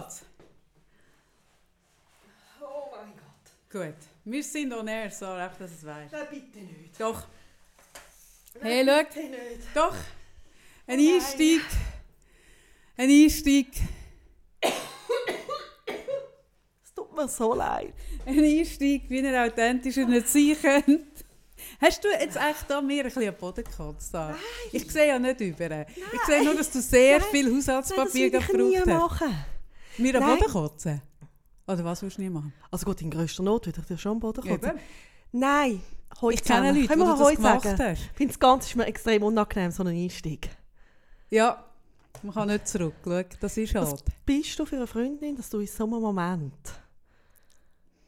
geht's? Oh mein Gott. Gut. Wir sind on air, so einfach, dass es weißt. Nein, bitte nicht. Doch. Nein, Hey, schau. bitte nicht. Doch. Ein Oh nein. Einstieg. Ein Einstieg. Es tut mir so leid. Ein Einstieg, wie er authentischer nicht sein könnte. Hast du jetzt echt da mir ein bisschen am Boden gekotzt? da? Ich sehe ja nicht über. Ich sehe nur, dass du sehr Nein. viel Nein, das Haushaltspapier würde ich nie gebraucht hast. machen. Mir am Nein. Boden kotzen? Oder was willst du nie machen? Also gut, in grösster Not würde ich dir schon am Boden kotzen. Eben. Nein, Hoi Ich kenne zusammen. Leute, Können die wir das Hoi gemacht sagen? hast. Ich finde das Ganze ist mir extrem unangenehm, so ein Einstieg. Ja, man kann nicht zurück. Schau, das ist Was halt. bist du für eine Freundin, dass du in so einem Moment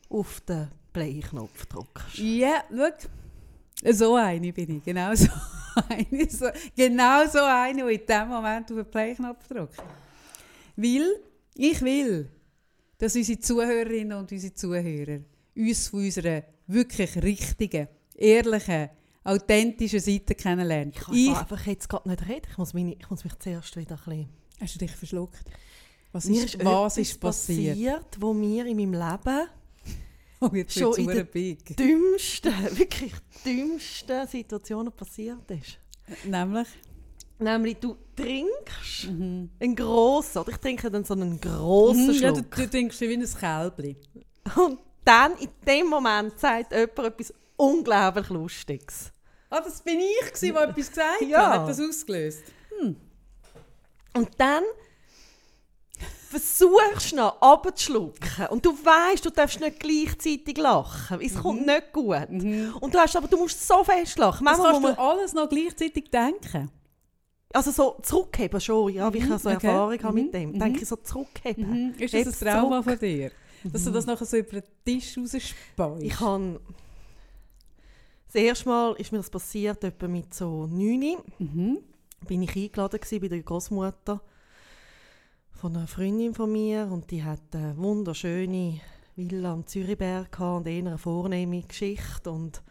auf den Play-Knopf drückst? Ja, schau. So eine bin ich. Genau so eine. So, genau so eine, die in dem Moment auf den Play-Knopf drückt. Weil ich will, dass unsere Zuhörerinnen und unsere Zuhörer uns von unserer wirklich richtigen, ehrlichen, authentischen Seite kennenlernen. Ich kann Ich, einfach jetzt gerade nicht reden. Ich muss, meine, ich muss mich zuerst wieder ein bisschen... hast du dich verschluckt? Was Mir ist, was ist passiert? wo mir in meinem Leben Oh, Schon in der- dümmsten, wirklich dümmsten Situationen passiert ist. Nämlich? Nämlich, du trinkst Mhm. einen grossen, oder ich trinke dann so einen grossen Mhm, ja, du, Schluck. du denkst wie ein Kälbli. Und dann, in dem Moment, sagt jemand etwas unglaublich Lustiges. Ah, das bin ich, gewesen, der etwas gesagt Ja. hat. Hat das ausgelöst? Und dann versuchst du noch abzuschlucken. Und du weißt, du darfst nicht gleichzeitig lachen. Es kommt nicht gut. Und du hast aber, du musst so fest lachen. Das Manchmal kannst muss du man, alles noch gleichzeitig denken. Also so zurückheben schon, ja, wie ich Mhm, so okay. Erfahrung habe Mhm, mit dem. mhm. Denke ich so zurückheben. Ist das Heb's ein Trauma zurück. von dir? Dass du das nachher so über den Tisch rausspeust? Ich habe... Das erste Mal ist mir das passiert, etwa mit so 9. Mhm. bin ich eingeladen bei der Großmutter von einer Freundin von mir und die hat eine wunderschöne Villa am Zürichberg gehabt und eher eine vornehme Geschichte und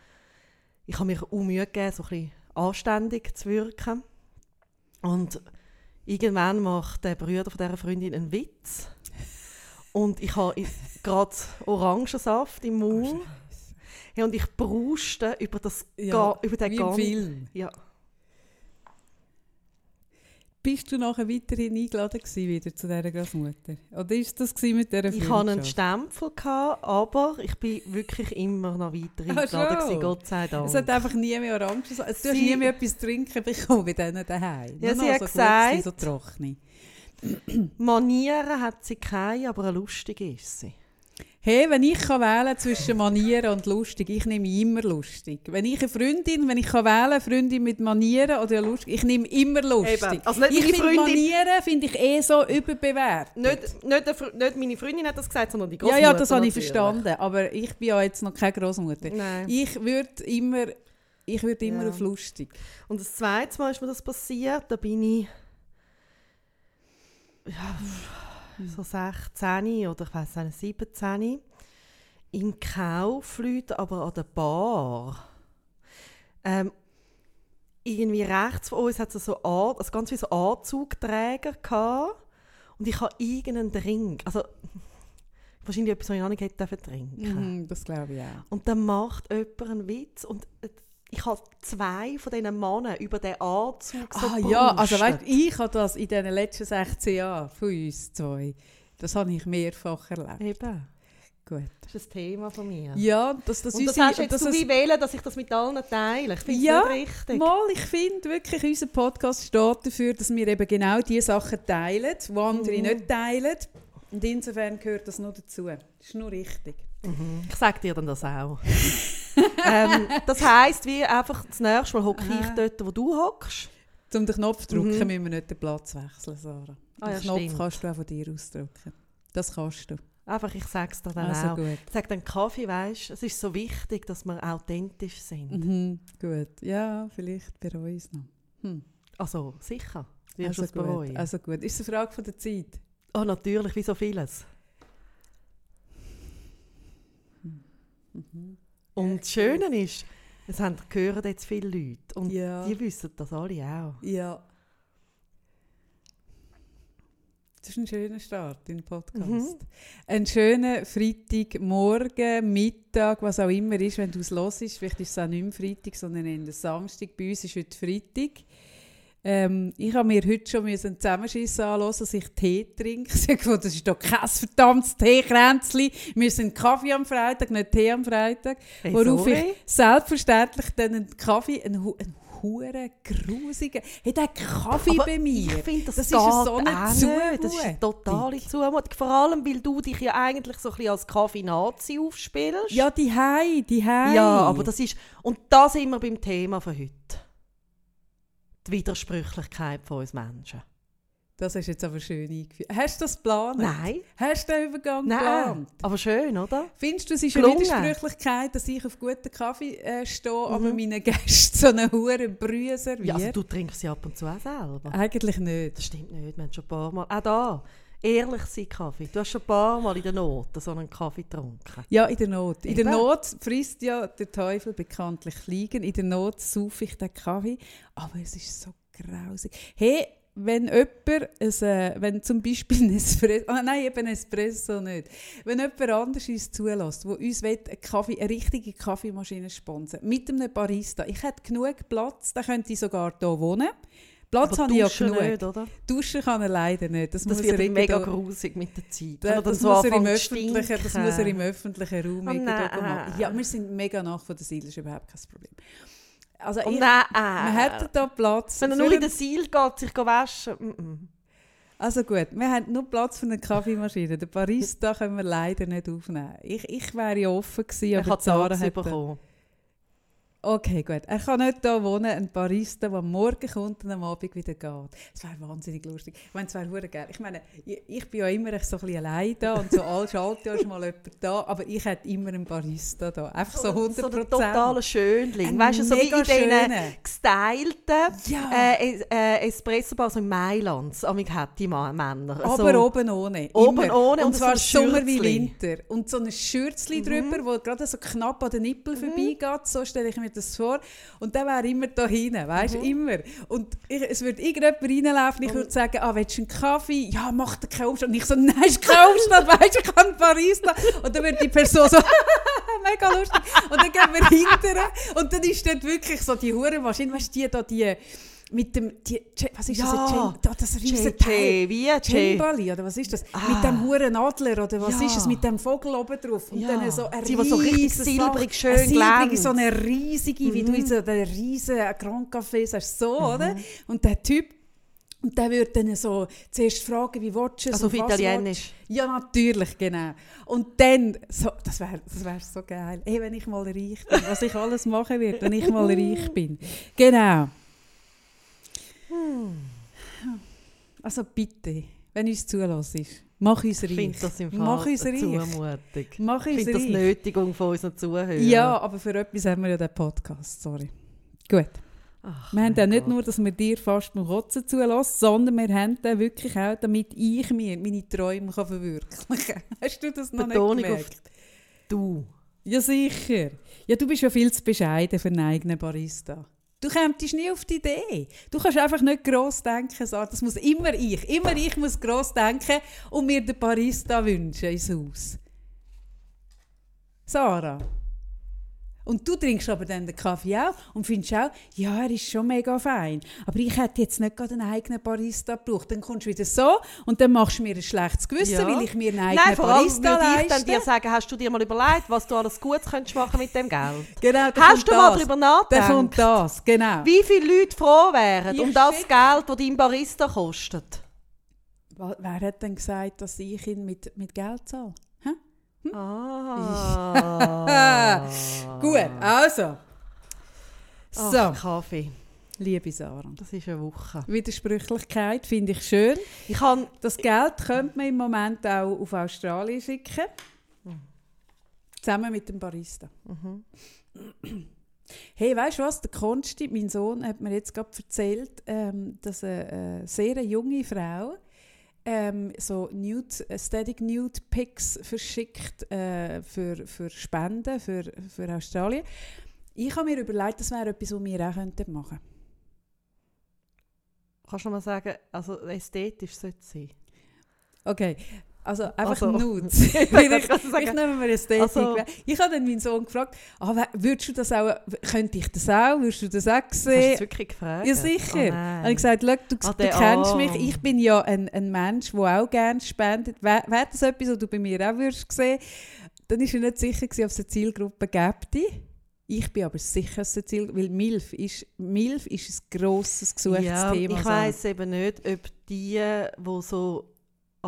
ich habe mich auch Mühe gegeben, so ein bisschen anständig zu wirken und irgendwann macht der Bruder von dieser Freundin einen Witz und ich habe gerade Orangensaft im Mund hey, und ich brauste über, das, Ja, Ga- über den ganzen... Film. Ja. Bist du nachher weiterhin eingeladen gewesen, wieder zu dieser Großmutter? Oder ist das mit dieser Ich hatte einen? Stempel, gehabt, aber ich bin wirklich immer noch weiter eingeladen, gewesen, Gott sei Dank. Es hat einfach nie mehr Orangen. Du hast nie mehr etwas trinken bekommen bei denen daheim. Ja, Nur sie hat so gesagt- so trockene. Manieren hat sie keine, aber eine lustige ist sie. Hey, wenn ich kann wählen zwischen Manieren und lustig, ich nehme immer lustig. Wenn ich eine Freundin, wenn ich kann wählen, Freundin mit Manieren oder lustig, ich nehme immer lustig. Eben. Also nicht ich meine Freundin- Manieren finde ich eh so überbewertet. Nicht, nicht, nicht meine Freundin hat das gesagt, sondern die ja, Großmutter ja, das habe ich verstanden, aber ich bin ja jetzt noch keine Großmutter. Ich würde immer, ich würde immer Ja. auf lustig. Und das zweite Mal ist mir das passiert, da bin ich ja, so 16 oder ich weiß nicht, 17 im Kaufleute, aber an der Bar. Ähm, irgendwie rechts von uns hat es so An also ganz wie so Anzugträger gehabt. und ich habe irgendeinen Drink, also wahrscheinlich etwas, was ich noch nicht hätte trinken. Mhm, das glaube ich auch. Und dann macht jemand einen Witz und ich habe zwei von diesen Männern über den Anzug so Ah ja, also weißt, ich habe das in den letzten 16 Jahren von uns zwei, das habe ich mehrfach erlebt. Eben, Gut. das ist ein Thema von mir. Ja, dass das und das unsere- hast jetzt dass du es- wie wählen, dass ich das mit allen teile. Ich finde es Ja, nicht richtig. Mal, ich finde wirklich, unser Podcast steht dafür, dass wir eben genau die Sachen teilen, die andere Mhm. nicht teilen. Und insofern gehört das noch dazu. Das ist nur richtig. Ich sage dir dann das auch. ähm, das heisst, wie einfach das nächste Mal hocke ich dort, wo du hockst. Um den Knopf zu drücken, Mhm. müssen wir nicht den Platz wechseln, Sarah. Ah, ja, den Knopf stimmt. kannst du auch von dir ausdrücken. Das kannst du. Einfach, ich sage es dir dann Also auch. gut. Ich sage dann Kaffee, weißt es ist so wichtig, dass wir authentisch sind. Mhm, gut. Ja, vielleicht ich es noch. Hm. Also, sicher. Wirst Also du gut. also gut. Ist es eine Frage von der Zeit? Oh, natürlich, wie so vieles. Und das Schöne ist, es haben hören jetzt viele Leute und Ja. die wissen das alle auch. Ja. Das ist ein schöner Start in den Podcast. Mhm. Ein schöner Freitagmorgen, Mittag, was auch immer ist, wenn du es hörst. Vielleicht ist es auch nicht mehr Freitag, sondern eher Samstag. Bei uns ist heute Freitag. Ähm, ich habe mir heute schon einen Zusammenschiss anhören, dass ich Tee trinke. Ich habe das ist doch kein verdammtes Teekränzchen. Wir sind Kaffee am Freitag, nicht Tee am Freitag. Hey, Worauf sorry. ich selbstverständlich dann einen Kaffee, einen, einen huren grusigen, hey, der Kaffee Aber bei mir. Ich finde, das, das ist so eine nicht. Das ist Zumutung. eine totale Zumutung. Vor allem, weil du dich ja eigentlich so ein bisschen als Kaffee-Nazi aufspielst. Ja, die Hai, die Hai. Ja, aber das ist... Und da sind wir beim Thema von heute. Die Widersprüchlichkeit von uns Menschen. Das du jetzt aber schön eingeführt. Hast du das geplant? Nein. Hast du den Übergang Nein. geplant? Aber schön, oder? Findest du, es ist eine Widersprüchlichkeit, dass ich auf guten Kaffee äh, stehe, aber Mhm. meinen Gästen so eine hure Brühe serviere? Ja, also du trinkst sie ab und zu auch selber. Eigentlich nicht. Das stimmt nicht. Wir haben schon ein paar Mal... Auch da. Ehrlich sein Kaffee. Du hast schon ein paar Mal in der Not so einen Kaffee getrunken. Ja, in der Not. In der Eben. Not frisst ja der Teufel bekanntlich Fliegen. In der Not saufe ich den Kaffee. Aber es ist so grausig. Hey, wenn jemand, ein, äh, wenn zum Beispiel ein Espresso, ah, nein, eben Espresso nicht, wenn jemand anders uns zulässt, der uns will, einen Kaffee, eine richtige Kaffeemaschine sponsern mit einem Barista, ich hätte genug Platz, dann könnte ich sogar hier wohnen. Platz habe ich ja genug. nicht, oder? Duschen kann er leider nicht. Das, Das muss wird er mega grusig mit der Zeit. er dann das, so muss er im öffentlichen, das muss er im öffentlichen Raum Oh machen. Ja, wir sind mega nach von der Seele, das ist überhaupt kein Problem. Also Oh ich, nein. wir hätten da Platz. Wenn er nur in den Seil geht, sich waschen. Mm -mm. Also gut, wir haben nur Platz für eine Kaffeemaschine. Den Barista können wir leider nicht aufnehmen. Ich, ich wäre ja offen gewesen, Er aber kann Zara hat... bekommen. Okay, gut. Er kann nicht hier wohnen, ein Barista, der am Morgen kommt und am Abend wieder geht. Das wäre wahnsinnig lustig. Ich meine, es wäre geil. Ich meine, ich, ich bin ja immer so ein bisschen allein da und so all Schaltjahr ist mal jemand da, aber ich hätte immer einen Barista da. Einfach so 100 So ein totaler Schönling. Ein Weißt du, so wie in diesen gestylten Ja. äh, äh, Espresso-Bars in Mailand. Amig hat die Männer. Aber so. oben ohne. Oben Immer. ohne Und und so zwar ein Sommer wie. Winter. Und so ein Schürzli drüber, wo gerade so knapp an den Nippel Mhm. vorbeigeht. So stelle ich mir das vor. Und der wäre immer da hinten, weißt Mhm. du, immer. Und ich, es würde irgendjemand reinlaufen, ich würde sagen, ah, willst du einen Kaffee? Ja, mach dir keinen Umstand. Und ich so, nein, ist kein Umstand, weißt du, ich kann einen Barista. Und dann würde die Person so, mega lustig. Und dann gehen wir hinterher. Und dann ist dort wirklich so die Hurenmaschine, weißt du, die da, die mit dem, die, was ist Ja. das? Gin- da, das riesen Teil. wie JJ? Timbali, oder was ist das? Ah. Mit dem huren Adler, oder was Ja. ist es? Mit dem Vogel oben drauf. Und Ja. dann so ein die so richtig silbrig schön eine silbrige, so eine riesige, wie du in so einer riesen Grand Café sagst, so, oder? Und der Typ, und der würde dann so zuerst fragen, wie willst du es? Also auf Italienisch. Ja, natürlich, genau. Und dann, so, das wäre das wär so geil. Hey, wenn ich mal reich bin, was ich alles machen werde, wenn ich mal reich bin. Genau. Also bitte, wenn uns zulässt, mach uns Ich finde reich. das im Mach Fall uns reich. Zumutung. Mach Ich uns finde das reich. Nötigung von unseren Zuhörern. Ja, aber für etwas haben wir ja den Podcast, sorry. Gut. Ach, Wir haben dann nicht Gott. nur, dass wir dir fast beim Kotzen zulassen, sondern wir haben dann wirklich auch, damit ich mir meine Träume kann verwirklichen kann. Hast du das noch Betonung nicht auf gemerkt? Du. Ja, sicher. Ja, du bist ja viel zu bescheiden für einen eigenen Barista. Du kommst nie auf die Idee. Du kannst einfach nicht gross denken, Sarah. Das muss immer ich. Immer ich muss gross denken und mir den Barista wünschen ins Haus. Sarah. Und du trinkst aber dann den Kaffee auch und findest auch, ja, er ist schon mega fein. Aber ich hätte jetzt nicht gerade einen eigenen Barista gebraucht. Dann kommst du wieder so und dann machst du mir ein schlechtes Gewissen, Ja. weil ich mir einen eigenen Nein, vor allem Barista würde ich dann dir sagen, hast du dir mal überlegt, was du alles Gutes könntest machen mit dem Geld? Genau, dann Hast du mal das. darüber Dann nachgedacht? kommt das, genau. Wie viele Leute froh wären Ich um das find- Geld, das dein Barista kostet? Wer hat denn gesagt, dass ich ihn mit, mit Geld zahle? Ah. Gut, also. Ach, So, Kaffee. liebe Sarah. Das ist eine Woche. Widersprüchlichkeit finde ich schön. Ich kann Das Geld könnte man im Moment auch auf Australien schicken. Zusammen mit dem Barista. Mhm. Hey, weißt du was? Der Konsti, mein Sohn, hat mir jetzt gerade erzählt, ähm, dass eine äh, sehr junge Frau ähm, so Nude, Aesthetic Nude Pics verschickt äh, für, für Spenden für, für Australien. Ich habe mir überlegt, das wäre etwas, was wir auch könnten machen Kannst du mal sagen, also ästhetisch sollte es sein? Okay, also einfach Also, Nudes. ich ich, ich, ich nehme mir Ästhetik. Also- ich habe dann meinen Sohn gefragt, ah, würdest du das auch, könnte ich das auch, würdest du das auch Hast du sehen? wirklich gefragt? Ja, sicher. Oh, Und ich gesagt, «Schau, du, Ah, du kennst Arm. mich, ich bin ja ein, ein Mensch, der auch gerne spendet. Wäre wär das etwas, was du bei mir auch würdest sehen? Dann war er nicht sicher, ob es eine Zielgruppe gäbe. Ich bin aber sicher, dass es eine Zielgruppe weil MILF ist, MILF ist ein grosses, gesuchtes ja, Thema. Ich weiss eben nicht, ob die, die so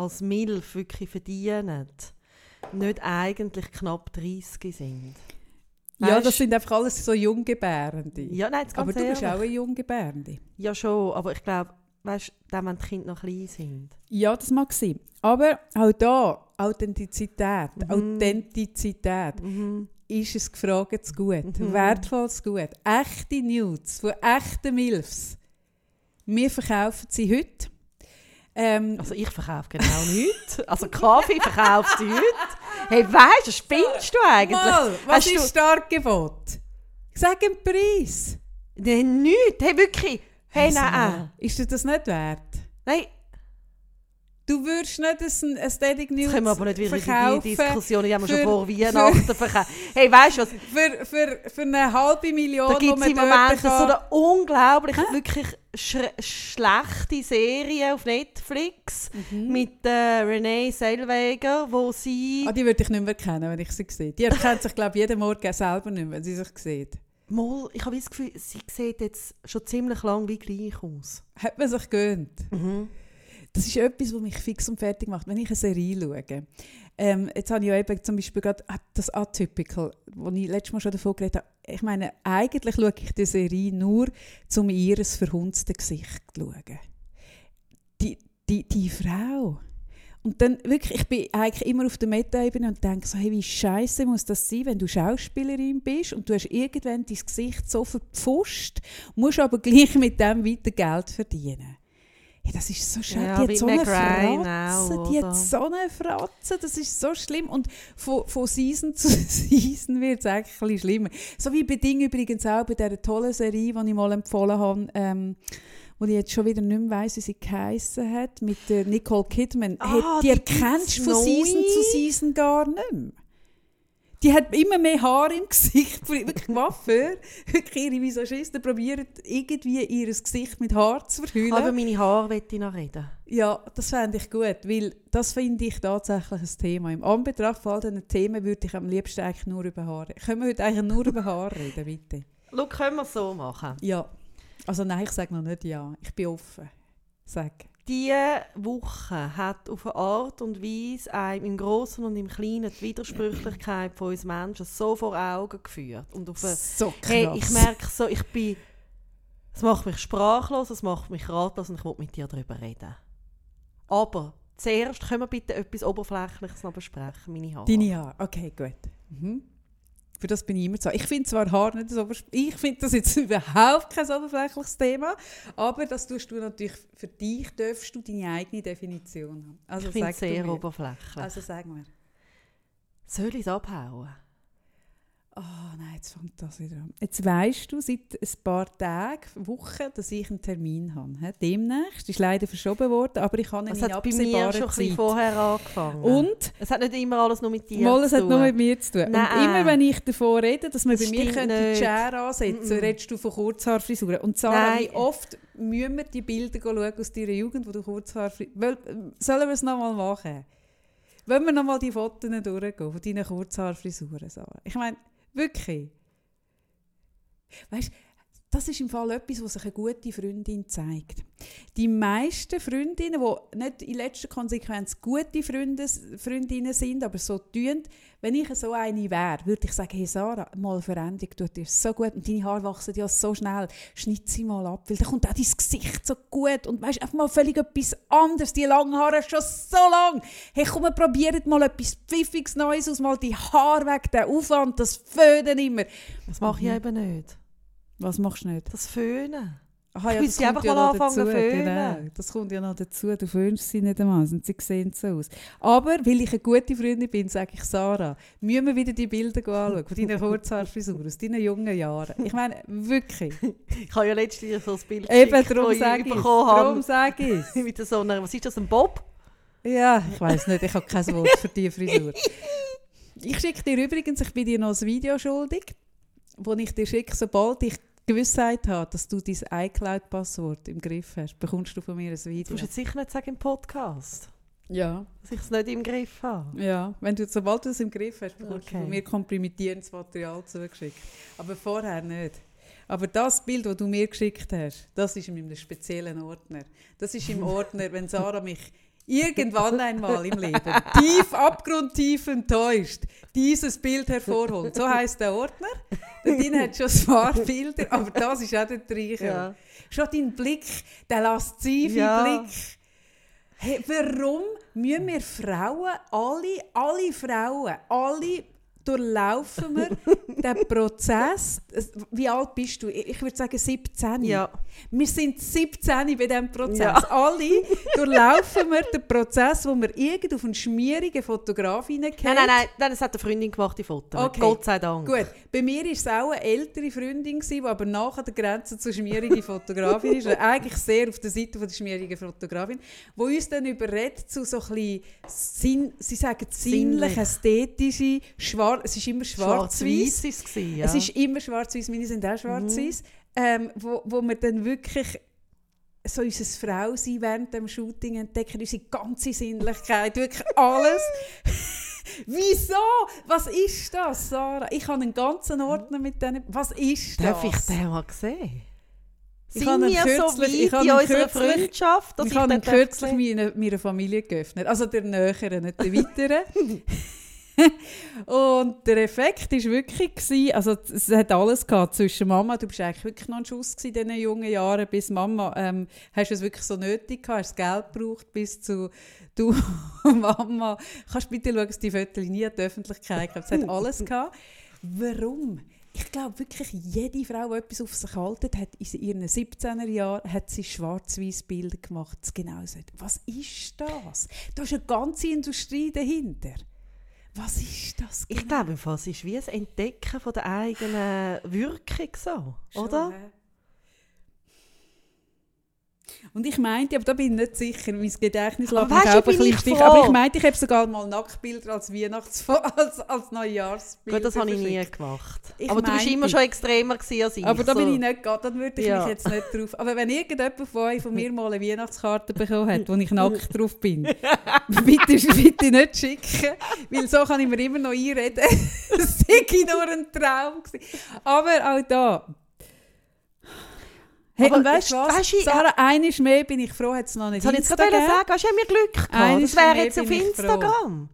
als Milf wirklich verdienen, nicht eigentlich knapp 30 sind. Ja, das sind einfach alles so Junggebärende. Ja, nein, ganz aber du bist ehrlich. auch eine Junggebärende. Ja, schon, aber ich glaube, weißt du, dann, wenn die Kinder noch klein sind. Ja, das mag sein. Aber auch da, Authentizität, Mhm. Authentizität Mhm. ist ein gefragtes Gut, Mhm. wertvolles Gut. Echte Nudes von echten Milfs. Wir verkaufen sie heute. Ähm, Also ich verkaufe genau nichts. Also Kaffee verkauft sie heute. Hey, weißt du, spinnst du eigentlich? mal, was Hast ist Startgebot? Sag einen Preis. Nein, nichts. Hey, wirklich. Hey, nein. Ist dir das nicht wert? Nein, Du würdest nicht ein Aesthetic jetzt können wir aber nicht wieder in die Diskussion, die haben wir schon vor Weihnachten verkauft. Hey, weißt du was? für, für, für eine halbe Million, Da gibt es im Moment so eine unglaublich, wirklich sch schlechte Serie auf Netflix mit äh, Renee Selweger, wo sie... Ah, die würde ich nicht mehr kennen, wenn ich sie sehe. Die erkennt sich, glaube ich, jeden Morgen selber nicht mehr, wenn sie sich sieht. Mal, ich habe das Gefühl, sie sieht jetzt schon ziemlich lang wie gleich aus. Hat man sich gewöhnt. Das ist etwas, was mich fix und fertig macht, wenn ich eine Serie schaue. Ähm, jetzt habe ich ja eben zum Beispiel gerade das Atypical, wo ich letztes Mal schon davon geredet habe. Ich meine, eigentlich schaue ich die Serie nur, um ihr verhunztes Gesicht zu schauen. Die, die, die Frau. Und dann wirklich, ich bin eigentlich immer auf der Meta-Ebene und denke so, hey, wie scheiße muss das sein, wenn du Schauspielerin bist und du hast irgendwann dein Gesicht so verpfuscht, musst aber gleich mit dem weiter Geld verdienen. Hey, das ist so schade. Ja, die hat so eine Fratze. auch, die hat so eine Fratze. Das ist so schlimm. Und von, von Season zu Season wird es eigentlich ein bisschen schlimmer. So wie bei Ding übrigens auch, bei dieser tollen Serie, die ich mal empfohlen habe, ähm, wo ich jetzt schon wieder nicht mehr weiss, wie sie geheissen hat, mit der Nicole Kidman. Ah, hey, die die erkennst du von Season zu Season gar nicht mehr. Die hat immer mehr Haar im Gesicht. Wirklich Waffe. Wirklich ihre Visagisten probieren irgendwie ihr Gesicht mit Haar zu verhüllen. Aber meine Haare möchte ich noch reden. Ja, das fände ich gut, weil das finde ich tatsächlich ein Thema. Im Anbetracht von all diesen Themen würde ich am liebsten eigentlich nur über Haare. Können wir heute eigentlich nur über Haare reden, bitte? Schau, können wir es so machen? Ja. Also nein, ich sage noch nicht ja. Ich bin offen. Sag. Diese Woche hat auf eine Art und Weise einem im Großen und im Kleinen die Widersprüchlichkeit von uns Menschen so vor Augen geführt. Und auf eine, So krass. hey, ich merke so, ich bin, es macht mich sprachlos, es macht mich ratlos und ich will mit dir darüber reden. Aber zuerst können wir bitte etwas Oberflächliches noch besprechen, meine Haare. Deine Haare. Okay, gut. Mhm. Für das bin ich immer so. Ich finde zwar Haar nicht so Ich finde das jetzt überhaupt kein oberflächliches Thema, aber das tust du natürlich, für dich darfst du deine eigene Definition haben. Also ich finde es sehr oberflächlich. Also sag mir. Soll ich es abhauen? Oh nein, jetzt fängt das wieder an. Jetzt weißt du seit ein paar Tagen, Wochen, dass ich einen Termin habe. Demnächst ist leider verschoben worden, aber ich habe ihn Es in hat bei mir schon Zeit. vorher angefangen. Und es hat nicht immer alles nur mit dir Mal, es zu hat tun. nur mit mir zu tun. Und Nein. immer wenn ich davon rede, dass man Das bei mir könnte die. Schere ansetzen Mm-mm. redest du von Kurzhaarfrisuren. Und Sarah, Nein. wie oft müssen wir die Bilder schauen aus deiner Jugend, wo du Kurzhaarfrisuren... Sollen wir es nochmal machen? Wollen wir nochmal die Fotos durchgehen von deinen Kurzhaarfrisuren, Sarah? Ich meine, wirklich. Weißt du, das ist im Fall etwas, was sich eine gute Freundin zeigt. Die meisten Freundinnen, die nicht in letzter Konsequenz gute Freunde, Freundinnen sind, aber so tun, wenn ich so eine wäre, würde ich sagen, hey Sarah, mal Veränderung tut dir so gut und deine Haare wachsen ja so schnell, schnitt sie mal ab, weil dann kommt auch dein Gesicht so gut und weißt einfach mal völlig etwas anderes, die langen Haare schon so lang. Hey komm, wir probieren mal etwas Pfiffiges Neues aus, mal die Haare weg, den Aufwand, das Föhnen immer. Das mache ich eben nicht. Was machst du nicht? Das Föhnen. Aha, Ich müsste einfach mal noch anfangen zu föhnen. Genau. Das kommt ja noch dazu. Du föhnst sie nicht einmal und sie sehen so aus. Aber weil ich eine gute Freundin bin, sage ich Sarah, müssen wir wieder die Bilder anschauen von deiner Kurzhaarfrisur aus deinen jungen Jahren. Ich meine, wirklich. Ich habe ja letztens so ein Bild Eben, darum das sage ich Darum sage ich. Mit so einer, was ist das, ein Bob? Ja, ich weiß nicht, ich habe kein Wort für die Frisur. Ich schicke dir übrigens, ich bin dir noch ein Video schuldig, wo ich dir schicke, sobald ich Gewissheit habe, dass du dein iCloud-Passwort im Griff hast, bekommst du von mir ein Video. Du musst jetzt sicher nicht sagen im Podcast, Ja, dass ich es nicht im Griff habe. ja. Wenn du, sobald du es im Griff hast, bekommst Okay. du von mir komprimierendes Material zugeschickt. Aber vorher nicht. Aber das Bild, das du mir geschickt hast, das ist in einem speziellen Ordner. Das ist im Ordner, wenn Sarah mich irgendwann einmal im Leben tief, abgrundtief enttäuscht, dieses Bild hervorholt. So heißt der Ordner. Da drin hat schon ein paar Bilder, aber das ist auch der Treicher. Ja. Schon dein Blick, der laszive Ja. Blick. Hey, warum müssen wir Frauen, alle, alle Frauen, alle durchlaufen wir den Prozess? Es- Wie alt bist du? Ich würde sagen 17. Ja. Wir sind 17 bei diesem Prozess. Ja. Alle durchlaufen wir den Prozess, wo wir irgend auf einen schmierigen Fotograf hineingehen. Nein, nein, nein, nein, das hat eine Freundin gemacht, die Fotos. Okay. Gott sei Dank. Gut, bei mir war es auch eine ältere Freundin, die aber nachher der Grenze zur schmierigen Fotografin ist. Eigentlich sehr auf der Seite von der schmierigen Fotografin, wo uns dann überredet zu so ein bisschen, Sinn, sie sagen sinnlich, ästhetische, schwarz, es ist immer schwarz-weiß. Ja. Es ist immer schwarz-weiß, meine sind auch schwarz-weiß. Ähm, wo, wo wir dann wirklich so unser Frausein während dem Shooting entdecken, unsere ganze Sinnlichkeit, wirklich alles. Wieso? Was ist das, Sarah? Ich habe einen ganzen Ordner mit denen. Was ist Darf das? ich den mal sehen? Ich Sind wir so kürzlich- ich weit habe in unserer Freundschaft, dass ich habe ihn darf kürzlich meiner, meiner Familie geöffnet. Also der Näheren, nicht der Weiteren. Und der Effekt war wirklich, gewesen, also es hat alles gehabt zwischen Mama, du bist eigentlich wirklich noch ein Schuss in diesen jungen Jahren, bis Mama, ähm, hast du es wirklich so nötig gehabt, hast Geld gebraucht, bis zu du, Mama, kannst du bitte schauen, dass die Fotos nie an die Öffentlichkeit kommen. Es hat alles gehabt. Warum? Ich glaube wirklich, jede Frau, die etwas auf sich haltet, hat in ihren 17er Jahren hat sie schwarz-weiß Bilder gemacht. Genau so. Was ist das? Da ist eine ganze Industrie dahinter. Was ist das? Ich genau? glaube, im Fall, es ist wie ein Entdecken von der eigenen Wirkung so, Schon, oder? hä? Und ich meinte, aber da bin ich nicht sicher, mein Gedächtnis lässt mich auch ein bisschen. Aber ich meinte, ich habe sogar mal Nacktbilder als Weihnachts- als, als Neujahrsbilder Gut, das habe ich nie gemacht. Ich aber du bist meinte- immer schon extremer als ich. Aber da so. bin ich nicht gegangen, da würde ich Ja. mich jetzt nicht drauf... Aber wenn irgendjemand von euch von mir mal eine Weihnachtskarte bekommen hat, wo ich nackt drauf bin, bitte, bitte nicht schicken, weil so kann ich mir immer noch einreden, es sei nur ein Traum gewesen. Aber auch da... Hey, Aber und weißt du was? du, Sarah, eines mehr bin ich froh, hat es noch nicht wollte ich jetzt gerade sagen. Hast du haben wir Glück gehabt? Das wäre jetzt auf ich. Instagram.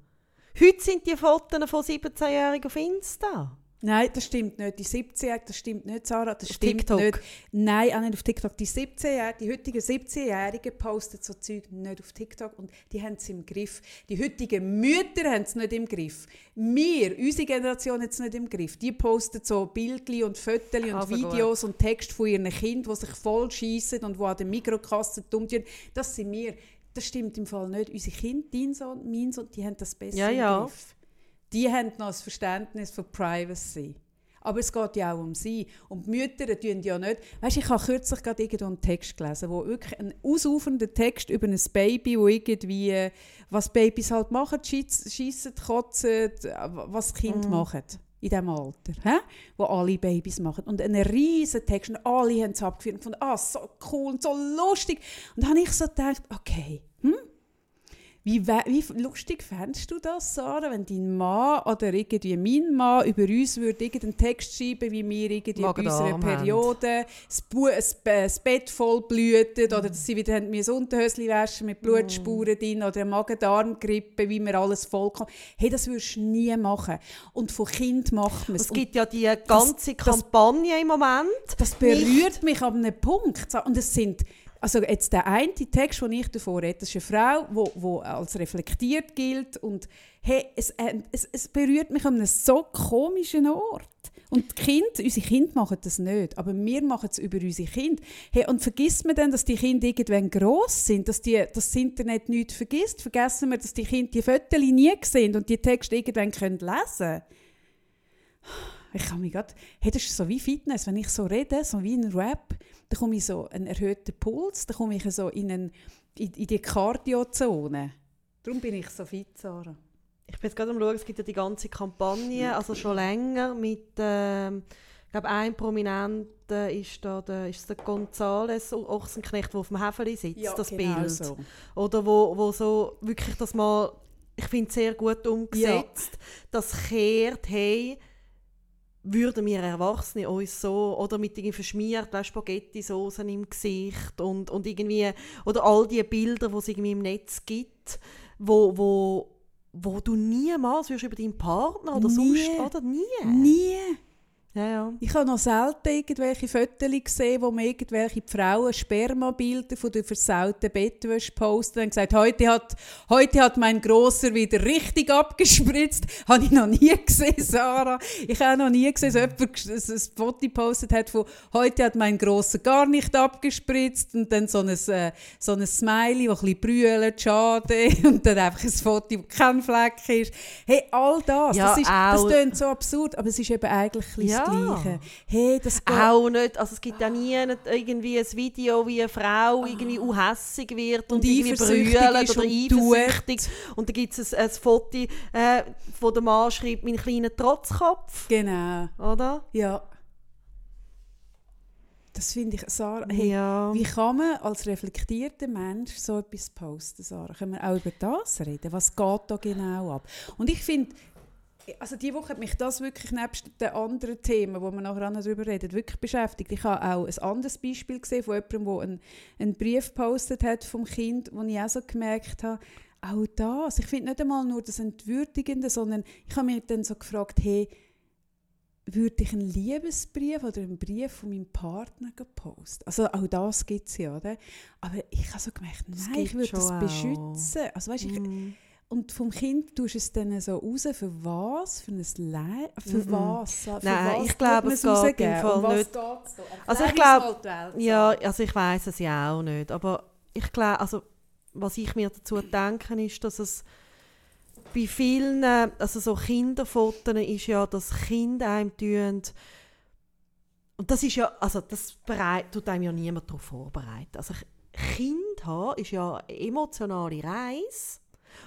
Heute sind die Fotos von 17-Jährigen auf Insta. Nein, das stimmt nicht. Die 17-Jährige, das stimmt nicht, Sarah, das Auf stimmt TikTok. nicht. Nein, auch nicht auf TikTok. Die 17-Jährigen, die heutigen 17-Jährigen posten so Zeug nicht auf TikTok und die haben es im Griff. Die heutigen Mütter haben es nicht im Griff. Wir, unsere Generation, hat es nicht im Griff. Die posten so Bildchen und Fotos und Videos und Text von ihren Kindern, die sich voll schiessen und die an der Mikrokasse dumm tun. Das sind wir. Das stimmt im Fall nicht. Unsere Kinder, dein Sohn, mein Sohn, die haben das besser Ja, im ja. Die haben noch ein Verständnis für Privacy. Aber es geht ja auch um sie. Und die Mütter tun ja nicht. Weißt, ich habe kürzlich gerade irgendwo einen Text gelesen, wo wirklich ein ausufernder Text über ein Baby, wo irgendwie, was Babys halt machen, schiessen, kotzen, was die Kinder machen. In diesem Alter. Hä? Wo alle Babys machen. Und ein riesen Text. Und alle haben es abgeführt und gefunden, ah, so cool und so lustig. Und dann habe ich so gedacht, okay? Wie, wie lustig fändest du das, Sarah, wenn dein Mann oder irgendwie mein Mann über uns würde irgendeinen Text schreiben, wie wir irgendwie bei Magen-Darm unserer. Periode das, Bu das, Be- das Bett voll blühtet oder dass sie wieder müssen Unterhösli waschen mit Blutspuren drin oder eine Magen-Darm-Grippe, wie wir alles vollkommen... Hey, das würdest du nie machen. Und von Kind macht man es. Es gibt ja die ganze das- Kampagne im Moment. Das berührt mich an einem Punkt. Und es sind, also jetzt der eine Text, den ich davor rede, das ist eine Frau, die als reflektiert gilt und hey, es, äh, es, es berührt mich an einem so komischen Ort. Und die Kinder, unsere Kinder machen das nicht, aber wir machen es über unsere Kinder. Hey, und vergisst man dann, dass die Kinder irgendwann gross sind, dass, die, dass das Internet nichts vergisst? Vergessen wir, dass die Kinder die Fotos nie sehen und die Texte irgendwann können lesen können? Ich kann mich grad, hey, das ist so wie Fitness, wenn ich so rede, so wie ein Rap, dann komme ich so einen erhöhten Puls, dann komme ich so in, einen, in, in die Cardiozone. Darum bin ich so fit, Sarah. Ich bin jetzt gerade am schauen, es gibt ja die ganze Kampagne, also schon länger mit, ähm, ich glaube, ein Prominenter ist da, der, ist der Gonzales Ochsenknecht, der auf dem Häfeli sitzt, das genau Bild. So. Oder wo, wo so wirklich das mal, ich finde sehr gut umgesetzt, das kehrt, hey, würden wir Erwachsene uns so, oder mit irgendwie verschmiert, Spaghetti-Soßen im Gesicht und, und irgendwie, oder all die Bilder, die es irgendwie im Netz gibt, wo, wo, wo du niemals über deinen Partner oder Nie. sonst, oder? Nie. Nie. Ja, ja. Ich habe noch selten irgendwelche Fotos gesehen, wo mir irgendwelche Frauen Spermabilder von der versauten Bettwäsche posten und gesagt, heute hat, heute hat mein Grosser wieder richtig abgespritzt. Habe ich noch nie gesehen, Sarah. Ich habe noch nie gesehen, dass jemand ein Foto gepostet hat von, heute hat mein Grosser gar nicht abgespritzt und dann so ein, äh, so ein Smiley, das ein bisschen brüllt, schade und dann einfach ein Foto, wo kein Fleck ist. Hey, all das, Ja, das, ist, das klingt so absurd, aber es ist eben eigentlich ein bisschen Ja. Das Gleiche. Hey, das geht Auch nicht, also es gibt ja nie irgendwie ein Video, wie eine Frau irgendwie unhässig wird und, Und irgendwie brüllt oder tut. eifersüchtig. Und dann gibt es ein, ein Foto, äh, wo der Mann schreibt, mein kleiner Trotzkopf, Genau, oder? ja. Das finde ich, Sarah, hey, ja. wie kann man als reflektierter Mensch so etwas posten, Sarah? Können wir auch über das reden? Was geht da genau ab? Und ich finde, also diese Woche hat mich das wirklich nebst den anderen Themen, wo wir nachher noch darüber reden, wirklich beschäftigt. Ich habe auch ein anderes Beispiel gesehen von jemandem, der einen, einen Brief gepostet hat vom Kind, wo ich auch so gemerkt habe, auch das, ich finde nicht einmal nur das Entwürdigende, sondern ich habe mich dann so gefragt, hey, würde ich einen Liebesbrief oder einen Brief von meinem Partner posten? Also auch das gibt es ja, oder? Aber ich habe so gemerkt, nein, ich würde das beschützen. Also weißt, ich, Mhm. Und vom Kind tust du es dann so raus, für was? Für ein Le Für Mhm. was? Für Nein, was ich glaube, es geht im Fall um nicht-? Also ich Erklär uns glaub- mal die Welt, Ja, also ich weiß es ja auch nicht, aber ich glaube, also was ich mir dazu denke, ist, dass es bei vielen, also so Kinderfotos ist ja, dass Kinder einem tun, und das ist ja, also das bereit, tut einem ja niemand darauf vorbereiten. Also Kind haben ist ja eine emotionale Reise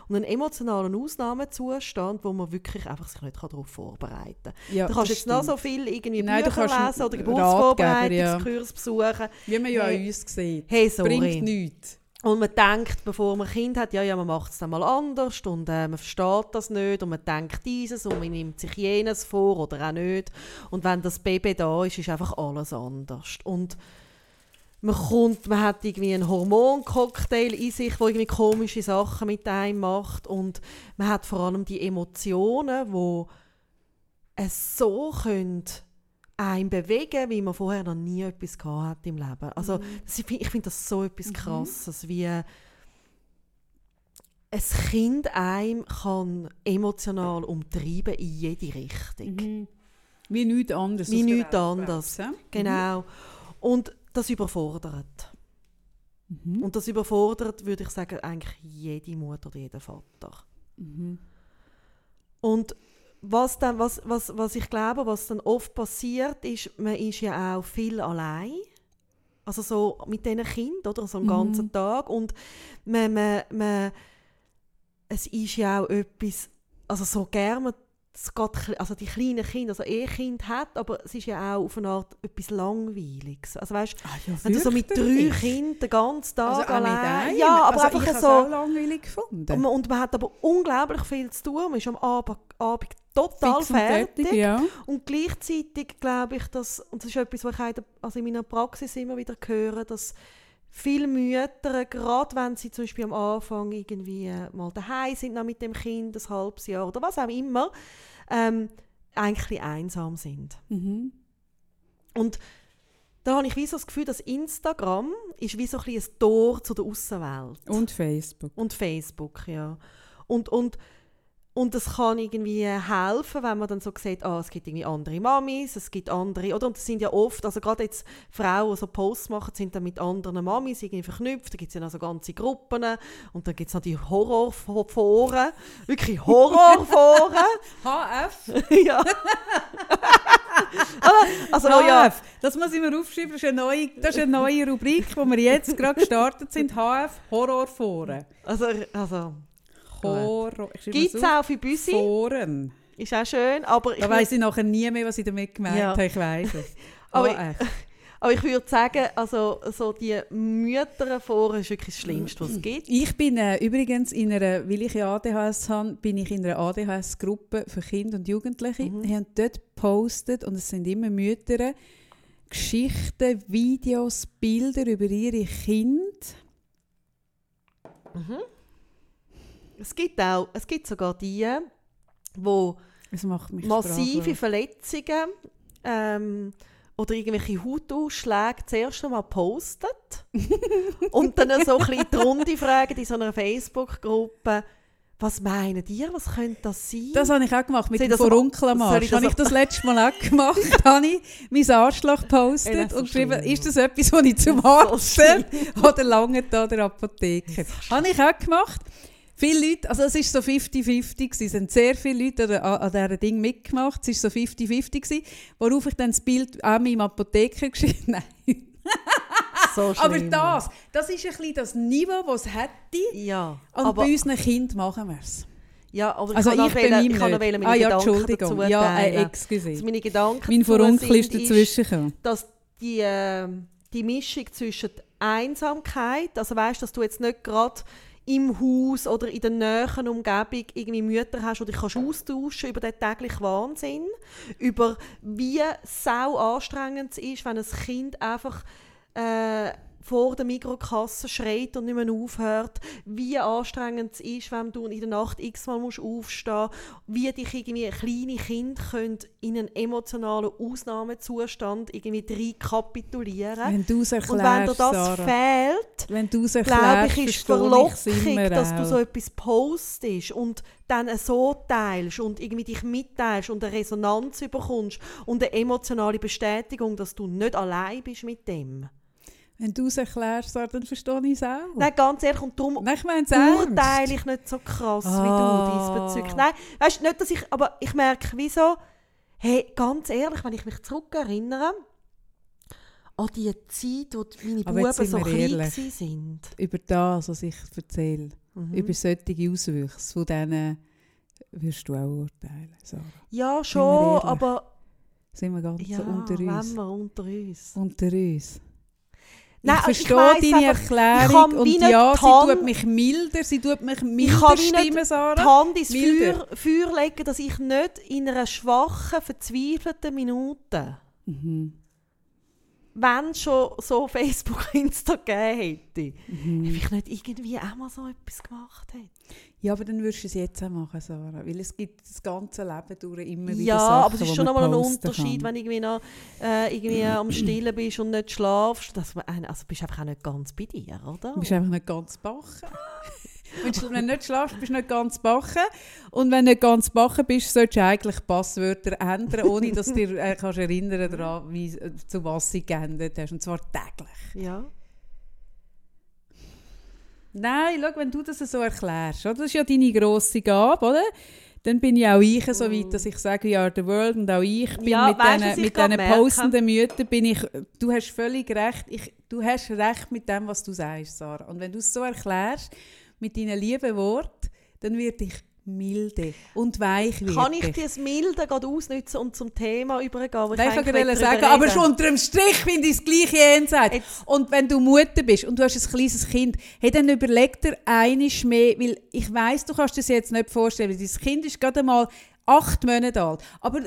und einen emotionalen Ausnahmezustand, wo man wirklich einfach sich nicht darauf vorbereiten kann. Ja, Du kannst jetzt noch so viel irgendwie Nein, Bücher lesen oder Geburtsvorbereitungskurs besuchen. Wie man ja Hey. an uns sieht. Hey, sorry. Bringt nichts. Und man denkt, bevor man ein Kind hat, ja, ja, man macht es dann mal anders und äh, man versteht das nicht und man denkt dieses und man nimmt sich jenes vor oder auch nicht. Und wenn das Baby da ist, ist einfach alles anders. Und man kommt, man hat irgendwie einen Hormoncocktail in sich, der irgendwie komische Sachen mit einem macht und man hat vor allem die Emotionen, wo es so können einen bewegen, wie man vorher noch nie etwas gehabt hat im Leben. Also das- ich find- ich finde das so etwas Krasses, wie ein Kind einem kann emotional umtreiben in jede Richtung. Mhm. Wie nichts anderes. Wie nichts anderes. du? Genau. Und das überfordert. Mhm. Und das überfordert, würde ich sagen, eigentlich jede Mutter oder jeden Vater. Mhm. Und was, dann, was, was, was ich glaube, was dann oft passiert, ist, man ist ja auch viel allein. Also so mit diesen Kindern, oder? So einen Mhm. ganzen Tag. Und man, man, man, es ist ja auch etwas, also so gerne man es geht, also die kleinen Kinder, also eh Kind hat, aber es ist ja auch auf eine Art etwas Langweiliges. Also weißt, Ah, ja, wenn du so mit drei. Kindern den ganzen Tag Also mit allein... Ja, aber also ich einfach es so... auch langweilig gefunden. Und man, und man hat aber unglaublich viel zu tun. Man ist am Abend, Abend total Fix und fertig. ja. Und gleichzeitig glaube ich, dass, und das ist etwas, was ich also in meiner Praxis immer wieder höre, dass viele Mütter, gerade wenn sie zum Beispiel am Anfang irgendwie äh, mal daheim sind noch mit dem Kind, ein halbes Jahr oder was auch immer, ähm, eigentlich einsam sind. Mhm. Und da habe ich wie so das Gefühl, dass Instagram ist wie so ein, ein Tor zu der Außenwelt. Und Facebook. Und Facebook, ja. Und, und, und es kann irgendwie helfen, wenn man dann so sieht, ah, es gibt irgendwie andere Mamis, es gibt andere, oder? Und das sind ja oft, also gerade jetzt Frauen, die so Posts machen, sind dann mit anderen Mamis irgendwie verknüpft, da gibt es ja noch so ganze Gruppen und dann gibt es noch die Horrorforen, wirklich Horrorforen, HF? ja. Also, wo ja, HF. Das muss ich mir aufschreiben. Das ist eine neue, das ist eine neue Rubrik, die wir jetzt gerade gestartet sind. HF Horrorforen. also, also Schreibe Gibt es auch für Büsi, Foren. ist auch schön, aber ich, Da weiss ich nachher nie mehr, was ich damit gemeint Ja. habe. Ich weiss es. Aber oh, ich- echt. aber ich würde sagen, also so die Mütterforen ist wirklich das Schlimmste, was es gibt. Ich bin äh, übrigens in einer, weil ich ja ADHS habe, bin ich in einer ADHS-Gruppe für Kinder und Jugendliche. Mhm. Die haben dort gepostet, und es sind immer Mütter, Geschichten, Videos, Bilder über ihre Kinder. Es gibt auch, es gibt sogar die, wo massive sprachlos. Verletzungen ähm, oder irgendwelche Hautausschläge zuerst einmal postet und dann so ein bisschen die Runde fragen in so einer Facebook-Gruppe, was meinen ihr, was könnte das sein? Das habe ich auch gemacht, mit dem Vorunkelmarsch. Habe ich das letzte Mal auch gemacht. habe ich mein Arschloch Ey, gepostet so und geschrieben, ist das etwas, was ich zum ist so Arzt oder lange da der Apotheke? Habe ich auch gemacht. Viele Leute, also es war so 50-50, gewesen. es haben sehr viele Leute an, an an diesem Ding mitgemacht, es war so 50-50, gewesen, worauf ich dann das Bild auch meinem Apotheker geschrieben Nein. so Aber das, das ist ein bisschen das Niveau, das es hätte. Ja, Und aber, bei unseren Kindern machen wir es. ja, aber Also ich kann ich noch meinem ich kann noch nicht. wollen meine Ah ja, Gedanken Entschuldigung. dazu Ja, äh, excuse. Also meine Gedanken Mein Vorunkel ist dazwischen gekommen. dass die, äh, die Mischung zwischen Einsamkeit, also weißt, dass du jetzt nicht gerade im Haus oder in der näheren Umgebung irgendwie Mütter hast oder dich kannst austauschen über den täglichen Wahnsinn, über wie sau anstrengend es ist, wenn ein Kind einfach äh, vor der Mikrokasse schreit und nicht mehr aufhört, wie anstrengend es ist, wenn du in der Nacht x-mal musst aufstehen wie dich irgendwie kleine Kinder können in einen emotionalen Ausnahmezustand irgendwie rekapitulieren Wenn du es erklärst, Und wenn dir das Sarah, fehlt, wenn du es glaube erklärst, ich, ist Verlockung, dass du so etwas postest und dann so teilst und irgendwie dich mitteilst und eine Resonanz bekommst und eine emotionale Bestätigung, dass du nicht allein bist mit dem. Wenn du es erklärst, dann verstehe ich es auch. Nein, ganz ehrlich, und darum Nein, ich urteile ich nicht so krass Ah. wie du diesbezüglich. Nein, weißt nicht, dass ich, aber ich merke, wieso, hey, ganz ehrlich, wenn ich mich zurückerinnere an die Zeit, wo meine Aber Buben so klein sind. Über das, was ich erzähle, Mhm. über solche Auswüchse, von denen wirst du auch urteilen, Sarah. Ja, schon, aber Sind wir ganz ja, so unter wenn uns. wir unter uns. Unter uns. Nein, ich ich verstehe weiss deine einfach, ich Erklärung kann und ja, sie Hand- tut mich milder, sie tut mich Ich milder kann wie nicht stimmen, die Sarah. Hand ins. Feuer, Feuer legen, dass ich nicht in einer schwachen, verzweifelten Minute, Mhm. Wenn es schon so Facebook, Insta gegeben hätte, Mhm. ob ich nicht irgendwie auch mal so etwas gemacht hätte. Ja, aber dann würdest du es jetzt auch machen, Sarah. Weil es gibt das ganze Leben durch immer wieder Ja, Sachen, aber es ist schon nochmal ein Unterschied, kann. wenn irgendwie noch äh, irgendwie am Stillen bist und nicht schlafst. Dass man, ein- also bist du einfach auch nicht ganz bei dir, oder? Du bist einfach nicht ganz bachen. wenn, du, nicht schlafst, bist du nicht ganz bachen. Und wenn du nicht ganz bachen bist, solltest du eigentlich Passwörter ändern, ohne dass du dich äh, kannst erinnern daran, wie, äh, zu was sie geändert hast. Und zwar täglich. Ja. Nein, schau, wenn du das so erklärst, oder? das ist ja deine grosse Gabe, oder? Dann bin ja auch ich so weit, dass ich sage, ja, the world und auch ich bin Ja, mit weisst du, diesen mit diesen postenden Müttern, bin ich, du hast völlig recht, ich, du hast recht mit dem, was du sagst, Sarah. Und wenn du es so erklärst, mit deinen lieben Worten, dann wird ich milde und weich wird Kann ich das Milde gerade ausnutzen und zum Thema übergehen? Nein, ich drüber sagen, aber schon unter dem Strich finde ich das gleiche jenseits. Und wenn du Mutter bist und du hast ein kleines Kind, hey, dann überleg dir einiges mehr, weil ich weiß, du kannst dir das jetzt nicht vorstellen, weil dein Kind ist gerade mal acht Monate alt. Aber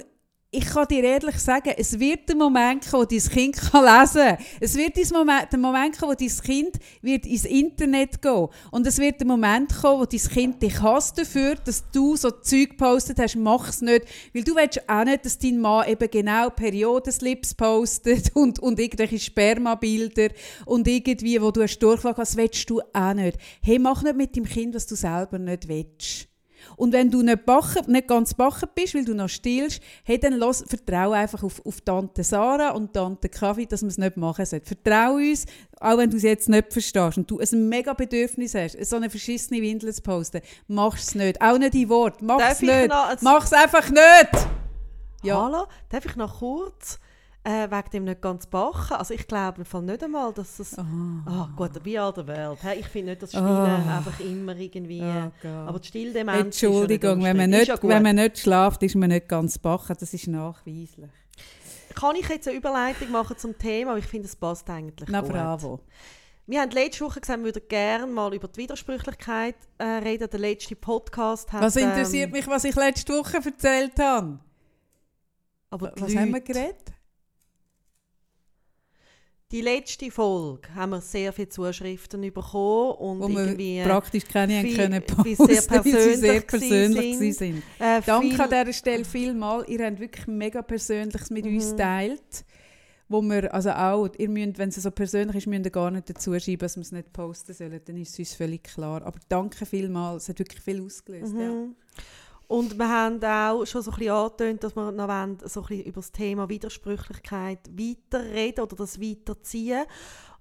ich kann dir ehrlich sagen, es wird der Moment kommen, wo dein Kind kann lesen kann. Es wird der Moment, kommen, wo dein Kind wird ins Internet gehen Und es wird der Moment kommen, wo dein Kind dich hasst dafür, dass du so Zeug gepostet hast. Mach es nicht. Weil du willst auch nicht, dass dein Mann eben genau Periodenslips postet und, und irgendwelche Spermabilder und irgendwie, wo du hast Durchfall hast, das willst du auch nicht. Hey, mach nicht mit dem Kind, was du selber nicht willst. Und wenn du nicht, bachen, nicht ganz bachen bist, weil du noch stillst, hey, dann los, vertraue einfach auf, auf Tante Sarah und Tante Kaffee, dass man es nicht machen sollte. Vertraue uns, auch wenn du es jetzt nicht verstehst und du ein mega Bedürfnis hast, so eine verschissene Windel zu posten, mach es nicht. Auch nicht in Wort, mach es ich nicht. Mach es einfach nicht! Ja. Hallo, darf ich noch kurz äh, wegen dem nicht ganz bachen. Also ich glaube im Fall nicht einmal, dass das... Oh. Ah, gut, wie all der Welt. Ich finde nicht, dass Stillen Oh. einfach immer irgendwie... Oh Gott. aber die ja Entschuldigung, wenn man nicht, ja wenn man nicht schlaft, ist man nicht ganz bachen. Das ist nachweislich. Kann ich jetzt eine Überleitung machen zum Thema? Ich finde, es passt eigentlich Na gut. bravo. Wir haben letzte Woche gesagt, wir würden gerne mal über die Widersprüchlichkeit äh, reden. Der letzte Podcast hat... Was interessiert ähm, mich, was ich letzte Woche erzählt habe? Aber Was haben wir Leute- geredet? Die letzte Folge haben wir sehr viele Zuschriften bekommen und Wo irgendwie praktisch keine viel- können posten, sehr sie sehr persönlich persönlich gewesen sind. äh, Danke an dieser Stelle vielmal. Ihr habt wirklich mega Persönliches mit Mhm. uns teilt. Wo wir, also auch, ihr müsst, wenn es so persönlich ist, müsst ihr gar nicht dazu schreiben, dass wir es nicht posten sollen. Dann ist es uns völlig klar. Aber danke vielmals. Es hat wirklich viel ausgelöst. Ja. Mhm. Und wir haben auch schon so ein bisschen angetönt, dass wir noch wollen, so ein bisschen über das Thema Widersprüchlichkeit weiterreden oder das weiterziehen.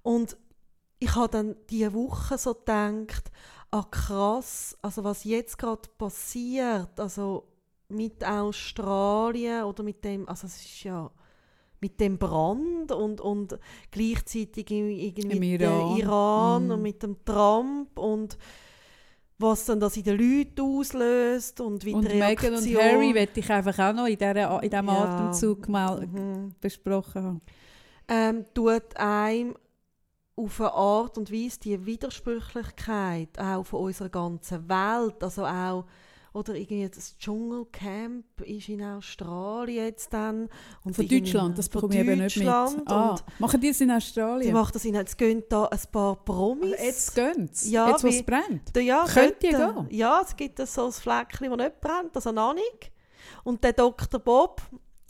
Und ich habe dann diese Woche so gedacht, ah krass, also was jetzt gerade passiert, also mit Australien oder mit dem, also es ist ja mit dem Brand und, und gleichzeitig irgendwie mit Iran. Iran, Mhm. und mit dem Trump und was dann das in den Leuten auslöst und wie Und die Meghan Reaktion. und Harry werde ich einfach auch noch in, dieser, in diesem Ja. Atemzug mal Mhm. besprochen haben. ähm, tut einem auf eine Art und Weise die Widersprüchlichkeit auch von unserer ganzen Welt, also auch oder irgendwie das Dschungelcamp ist in Australien jetzt dann und Von Deutschland, das bekomme ich eben nicht mit. Ah, machen die es in die Australien? macht das in, jetzt gehen da ein paar Promis. Also jetzt gehen sie. Ja, jetzt, wo es brennt. Da, ja, Könnt ihr dort, gehen? Ja, es gibt so ein Fleckchen, das nicht brennt, also noch nicht. Und der Dr. Bob,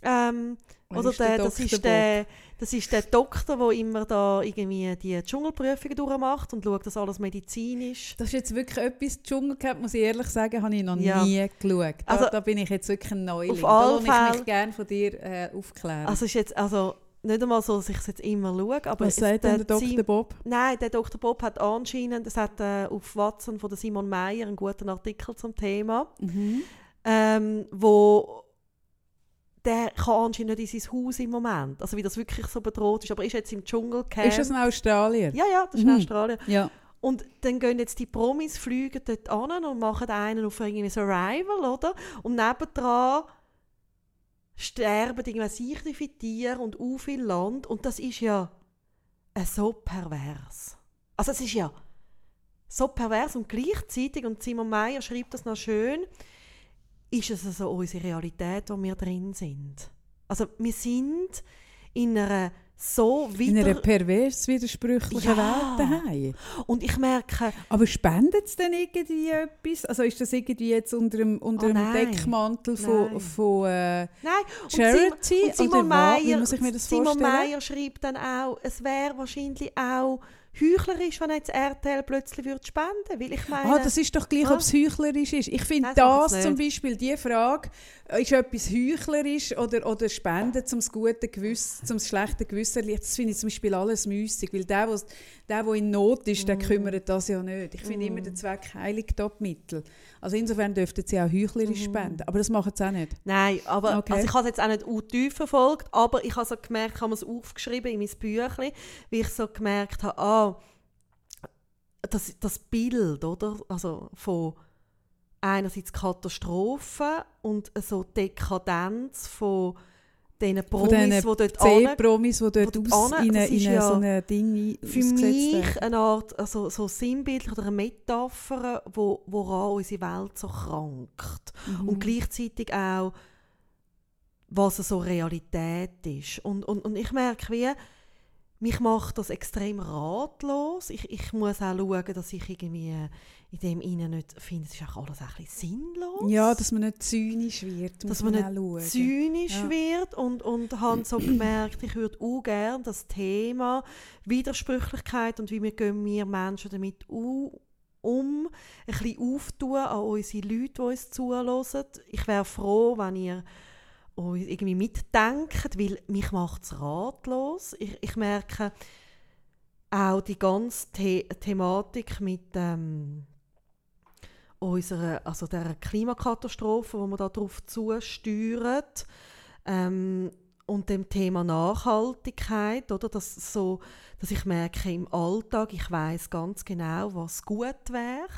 ähm, oder der der, das, Dr. ist der, das ist der Doktor, der immer da irgendwie die Dschungelprüfungen durchmacht und schaut, dass alles medizinisch Das ist jetzt wirklich etwas, Dschungelcamp, muss ich ehrlich sagen, habe ich noch Ja. nie geschaut. Da, Also, da bin ich jetzt wirklich ein Neuling. auf Da lasse ich mich gerne von dir äh, aufklären. Also ist jetzt also nicht einmal so, dass ich es jetzt immer schaue, aber Was sagt denn der Dr. Bob? Nein, der Dr. Bob hat anscheinend, es hat äh, auf Watson von der Simon Meyer einen guten Artikel zum Thema, Mhm. ähm, wo der kann anscheinend nicht in sein Haus im Moment, also wie das wirklich so bedroht ist, aber ist jetzt im Dschungelcamp. Ist das ein Australier? ja, ja, das ist Mhm. in Australien. Ja. Und dann gehen jetzt die Promis, fliegen dort an und machen einen auf irgendwie Survival, oder? Und nebendran sterben irgendwie sicher Tiere und u viel Land. Und das ist ja äh, so pervers. Also es ist ja so pervers und gleichzeitig, und Simon Meyer schreibt das noch schön, ist es also unsere Realität, wo wir drin sind. Also wir sind in einer so In wieder... einer pervers widersprüchlichen Ja. Welt daheim. und ich merke, Aber spendet es denn irgendwie etwas? Also ist das irgendwie jetzt unter dem, unter Oh, dem. Deckmantel von, Nein. von äh, Nein, und Charity? Sim- und Simon was? Wie Meyer, muss ich mir das Simon vorstellen? Meyer schreibt dann auch, es wäre wahrscheinlich auch heuchlerisch, wenn jetzt RTL plötzlich würde spenden weil ich meine... Ah, das ist doch gleich, Ah. ob es heuchlerisch ist. Ich finde das zum. Beispiel, die Frage, äh, ist etwas heuchlerisch oder, oder Spenden zum guten Gewissen, zum schlechten Gewissen, das finde ich zum Beispiel alles müßig, weil der, was- der, der in Not ist, Mm. der kümmert das ja nicht. Ich finde immer, der Zweck heiligt die Mittel. Also insofern dürften sie auch heuchlerisch spenden, aber das machen sie auch nicht. Nein, aber Okay. also ich habe es jetzt auch nicht u tief verfolgt, aber ich habe so gemerkt, ich habe es aufgeschrieben in mein Büchlein, wie ich so gemerkt habe, ah, das, das Bild, oder? Also von einerseits Katastrophe und so Dekadenz von diesen Von Promis, diesen die dort ane- Promis, die dort wo aus, in, das eine- ist in eine- ja so ein Ding für mich eine Art also, so Sinnbild oder eine Metapher, wo, woran unsere Welt so krankt. Mhm. Und gleichzeitig auch, was so Realität ist. Und, und, und ich merke, wie, mich macht das extrem ratlos. Ich, ich muss auch schauen, dass ich irgendwie in dem Innen nicht finde, es ist auch alles ein bisschen sinnlos. Ja, dass man nicht zynisch wird, dass man man, nicht zynisch Ja. wird und, und habe so gemerkt, ich würde auch gerne das Thema Widersprüchlichkeit und wie wir gehen wir Menschen damit um, ein bisschen auftun an unsere Leute, die uns zuhören. Ich wäre froh, wenn ihr euch irgendwie mitdenkt, weil mich macht es ratlos. Ich, ich merke auch die ganze The Thematik mit ähm, unserer, also der Klimakatastrophe, wo wir darauf zusteuern. Ähm, und dem Thema Nachhaltigkeit, oder? Dass, so, dass ich merke im Alltag, ich weiß ganz genau, was gut wäre,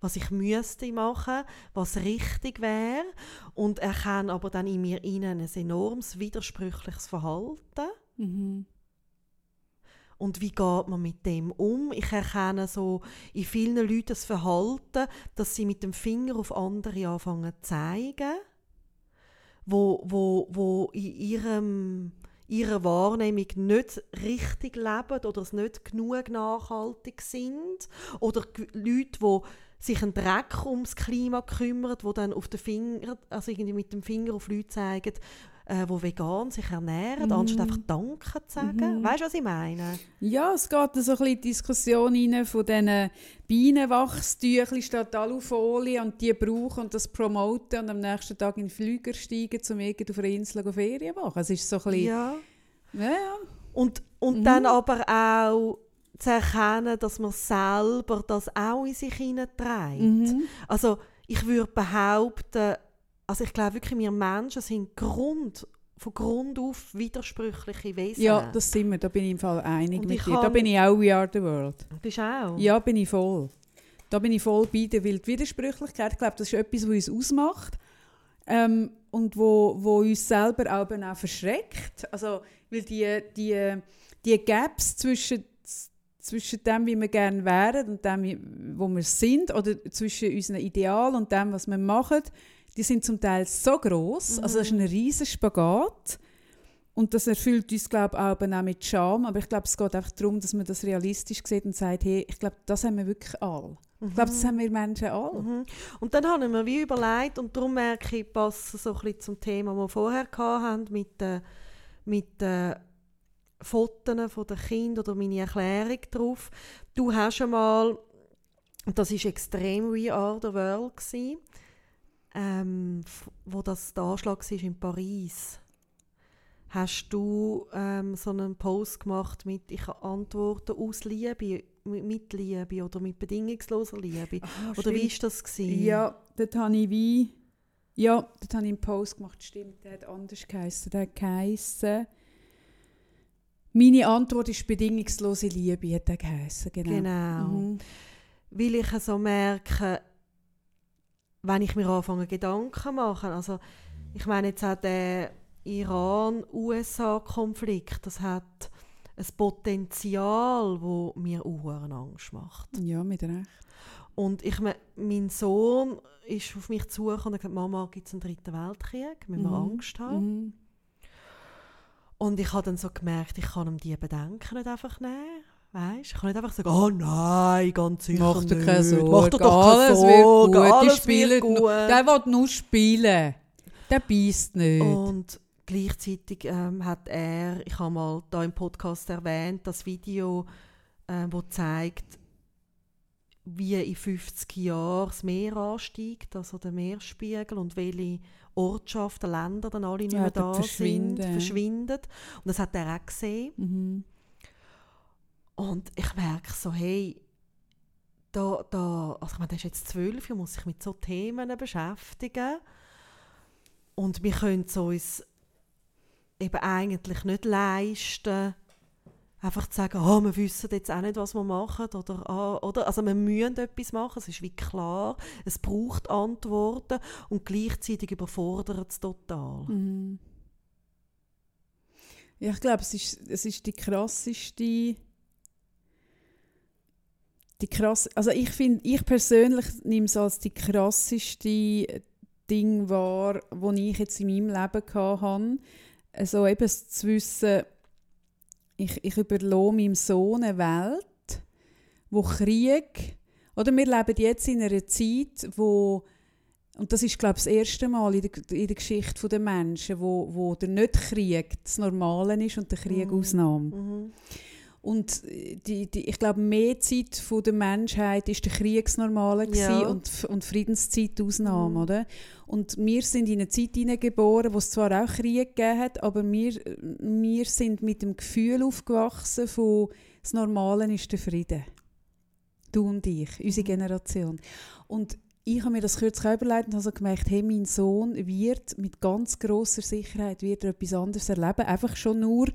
was ich müsste machen, was richtig wäre und erkenne aber dann in mir innen ein enormes widersprüchliches Verhalten. Mhm. Und wie geht man mit dem um? Ich erkenne so in vielen Leuten das Verhalten, dass sie mit dem Finger auf andere anfangen zu zeigen wo, wo, wo in ihrem, ihrer Wahrnehmung nicht richtig leben oder es nicht genug nachhaltig sind. Oder Leute, die sich einen Dreck ums Klima kümmern, die dann auf den Finger, also irgendwie mit dem Finger auf Leute zeigen, äh, die vegan sich ernähren, mhm. anstatt einfach Danke zu sagen. Mhm. Weißt du, was ich meine? Ja, es geht so ein bisschen die Diskussion rein von diesen Bienenwachstüchern statt Alufolie und die brauchen und das promoten und am nächsten Tag in den Flüger steigen, um irgendwo auf einer Insel Ferien zu machen. Es ist so ein bisschen... Ja. ja, ja. Und, und mhm. dann aber auch zu erkennen, dass man selber das auch in sich hineinträgt. Mhm. Also ich würde behaupten, also ich glaube wirklich, wir Menschen sind Grund, von Grund auf widersprüchliche Wesen. Ja, das sind wir, da bin ich im Fall einig mit dir. Da bin ich auch We Are The World. Bist du auch? Ja, bin ich voll. Da bin ich voll bei der Widersprüchlichkeit. Ich glaube, das ist etwas, was uns ausmacht ähm, und wo, wo uns selber auch, auch verschreckt. Also, weil die, die, die Gaps zwischen zwischen dem, wie wir gerne wären und dem, wo wir sind, oder zwischen unserem Ideal und dem, was wir machen, die sind zum Teil so groß, mhm. also das ist ein riesiger Spagat. Und das erfüllt uns, glaube ich, auch mit Scham. Aber ich glaube, es geht einfach darum, dass man das realistisch sieht und sagt, hey, ich glaube, das haben wir wirklich alle. Mhm. Ich glaube, das haben wir Menschen alle. Mhm. Und dann habe ich mir wie überlegt, und darum merke ich, passt so ein bisschen zum Thema, das wir vorher hatten, mit den mit, äh, Fotos von den Kindern oder meine Erklärung darauf. Du hast einmal, und das war extrem We Are the World, gewesen, ähm, wo das der Anschlag war in Paris, hast du ähm, so einen Post gemacht mit «Ich antworte aus Liebe», mit Liebe oder mit bedingungsloser Liebe. Aha, oder wie war das? Gewesen? Ja, dort habe ich wie... Ja, dort habe ich einen Post gemacht, stimmt, der hat anders geheißen. Der hat geheißen... Meine Antwort ist bedingungslose Liebe, hat er geheißen, genau. Genau. Mhm. Weil ich so merke, wenn ich mir anfange Gedanken machen, also ich meine jetzt auch der Iran-USA-Konflikt, das hat ein Potenzial, wo mir Uhren Angst macht. Ja, mit Recht. Und ich mein Sohn ist auf mich zugekommen und hat gesagt, Mama, gibt es einen dritten Weltkrieg? Müssen wir mhm. Angst haben? Mhm. Und ich habe dann so gemerkt, ich kann ihm diese Bedenken nicht einfach nehmen. Weißt? Ich kann nicht einfach sagen, oh nein, ganz sicher Mach dir keine Sorge. Mach dir doch keine Sorge. Wird gut. Alles Die spielen gut. Der will nur spielen. Der beißt nicht. Und gleichzeitig ähm, hat er, ich habe mal da im Podcast erwähnt, das Video, äh, wo zeigt, wie in 50 Jahren das Meer ansteigt, also der Meerspiegel und welche Ortschaften, Länder dann alle nicht mehr ja, da sind, verschwinden. Und das hat er auch gesehen. Mhm. Und ich merke so, hey, da, da, also ich meine, der ist jetzt zwölf und muss sich mit so Themen beschäftigen. Und wir können es uns eben eigentlich nicht leisten, einfach zu sagen, oh, wir wissen jetzt auch nicht, was wir machen. Oder, ah, oder, also wir müssen etwas machen, es ist wie klar, es braucht Antworten und gleichzeitig überfordert es total. Mhm. Ja, ich glaube, es ist, es ist die krasseste die krass, also ich finde, ich persönlich nehme es als die krasseste Ding wahr, das ich jetzt in meinem Leben hatte. Also eben zu wissen, ich, ich überlasse meinem Sohn eine Welt, wo Krieg, oder wir leben jetzt in einer Zeit, wo und das ist, glaube ich, das erste Mal in der, in der Geschichte der Menschen, wo, wo der Nicht-Krieg das Normale ist und der Krieg mhm. Ausnahme. Mhm. Und die, die, ich glaube, mehr Zeit von der Menschheit ist der Kriegsnormale ja. und, und Friedenszeit Ausnahme, mhm. oder? Und wir sind in eine Zeit hineingeboren, wo es zwar auch Krieg gegeben hat, aber wir, wir sind mit dem Gefühl aufgewachsen von das Normale ist der Frieden. Du und ich, unsere mhm. Generation. Und ich habe mir das kürzlich überlegt und habe so gemerkt, hey, mein Sohn wird mit ganz großer Sicherheit wird er etwas anderes erleben. Einfach schon nur,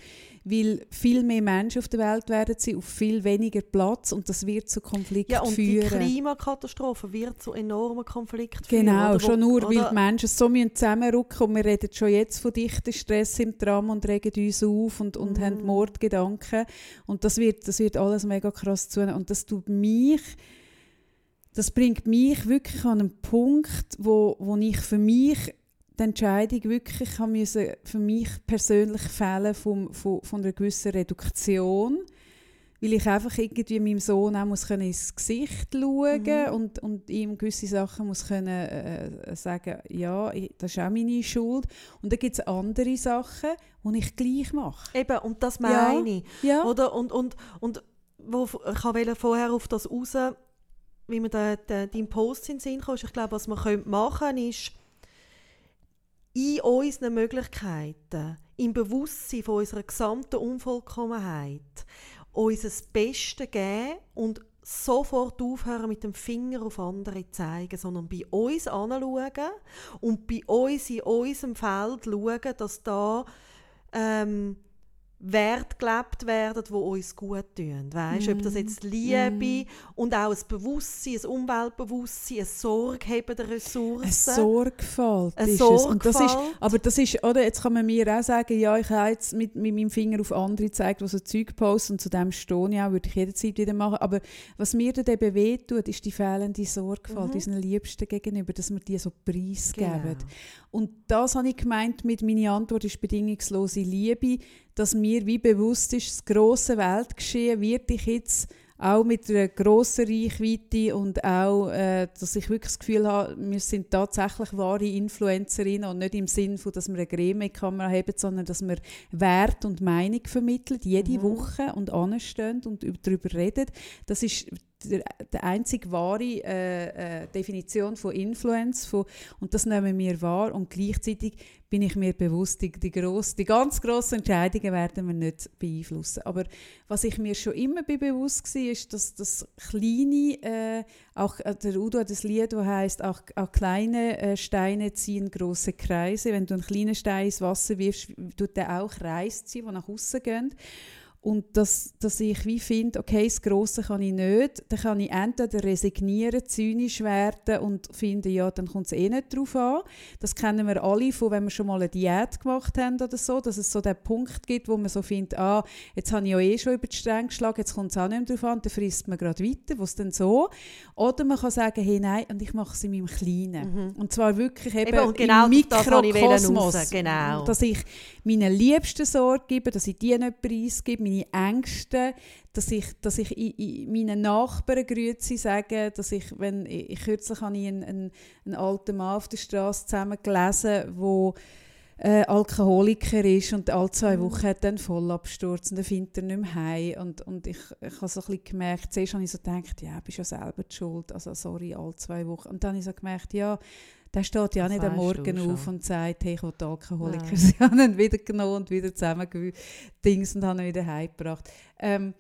weil viel mehr Menschen auf der Welt werden sie auf viel weniger Platz und das wird zu Konflikten ja, und führen. die Klimakatastrophe wird zu enormen Konflikten führen. Genau, schon nur, weil die Menschen so müssen zusammenrücken und wir reden schon jetzt von dichten Stress im Tram und regen uns auf und, und Mhm. haben Mordgedanken und das wird, das wird alles mega krass zu und das tut mich das bringt mich wirklich an einen Punkt, wo, wo ich für mich die Entscheidung wirklich haben müssen, für mich persönlich fällen vom, von, von einer gewissen Reduktion, weil ich einfach irgendwie meinem Sohn auch muss können ins Gesicht schauen Mhm. und, und ihm gewisse Sachen muss können äh, sagen, ja, ich, das ist auch meine Schuld. Und dann gibt es andere Sachen, die ich gleich mache. Eben, und das Ja. meine ich. Ja, Oder? Und, und, und wo, ich wollte vorher auf das raus, wie mir dein Post in den Sinn kam, ich glaube, was können machen können, ist, in unseren Möglichkeiten, im Bewusstsein von unserer gesamten Unvollkommenheit, uns das Beste geben und sofort aufhören mit dem Finger auf andere zu zeigen, sondern bei uns anschauen und bei uns in unserem Feld schauen, dass da ähm, Werte gelebt werden, die uns gut tun. Weißt, Ob das jetzt Liebe und auch ein Bewusstsein, ein Umweltbewusstsein, ein Sorge haben der eine Ressourcen. Sorgfalt Eine ist es. Und das ist, Sorgfalt. aber das ist, oder, jetzt kann man mir auch sagen, ja, ich habe jetzt mit, mit meinem Finger auf andere gezeigt, die so Zeug posten und zu dem stehe ich auch, würde ich jederzeit wieder machen. Aber was mir dann eben wehtut, ist die fehlende Sorgfalt Mhm. unseren Liebsten gegenüber, dass wir die so preisgeben. Genau. Und das habe ich gemeint mit meiner Antwort ist bedingungslose Liebe, dass mir wie bewusst ist, das grosse Weltgeschehen wird ich jetzt auch mit einer grossen Reichweite und auch, äh, dass ich wirklich das Gefühl habe, wir sind tatsächlich wahre Influencerinnen und nicht im Sinn von, dass wir eine Creme-Kamera haben, sondern dass wir Wert und Meinung vermitteln, jede Mhm. Woche und anstehen und üb- darüber reden. Das ist der, der einzige wahre äh, äh, Definition von Influence von, und das nehmen wir wahr und gleichzeitig bin ich mir bewusst, die, die, gross, die ganz grossen Entscheidungen werden wir nicht beeinflussen. Aber was ich mir schon immer be- bewusst war, ist, dass das kleine, äh, auch äh, der Udo hat ein Lied, das heißt auch, auch kleine äh, Steine ziehen große Kreise. Wenn du einen kleinen Stein ins Wasser wirfst, tut der auch Kreise ziehen, die nach außen gehen. Und dass, dass ich wie finde, okay, das Grosse kann ich nicht, dann kann ich entweder resignieren, zynisch werden und finden, ja, dann kommt es eh nicht drauf an. Das kennen wir alle von, wenn wir schon mal eine Diät gemacht haben oder so, dass es so den Punkt gibt, wo man so findet, ah, jetzt habe ich ja eh schon über die Stränge geschlagen, jetzt kommt es auch nicht mehr drauf an, dann frisst man gerade weiter, was denn so? Oder man kann sagen, hey, nein, und ich mache es in meinem Kleinen. Und zwar wirklich eben, Eben, genau im das Mikrokosmos. raus, genau. Dass ich meinen Liebsten Sorge gebe, dass ich die nicht preisgebe, meine Ängste, dass ich, dass ich in, in meinen Nachbarn Grüezi sage, dass ich, wenn, ich kürzlich habe ich einen, einen, einen alten Mann auf der Straße zusammen gelesen, wo äh, Alkoholiker ist und alle zwei Wochen hat einen Vollabsturz und dann findet er nicht mehr heim. Und, und ich, ich habe so ein bisschen gemerkt, zuerst habe ich so gedacht, ja, bist ja selber die schuld, also sorry, alle zwei Wochen. Und dann habe ich so gemerkt, ja, der steht ja Das nicht am Morgen auf und sagt, hey, ich will Alkoholiker Nein. sein. Ich habe ihn wieder genommen und wieder zusammengedings und habe ihn wieder heimgebracht. Ähm,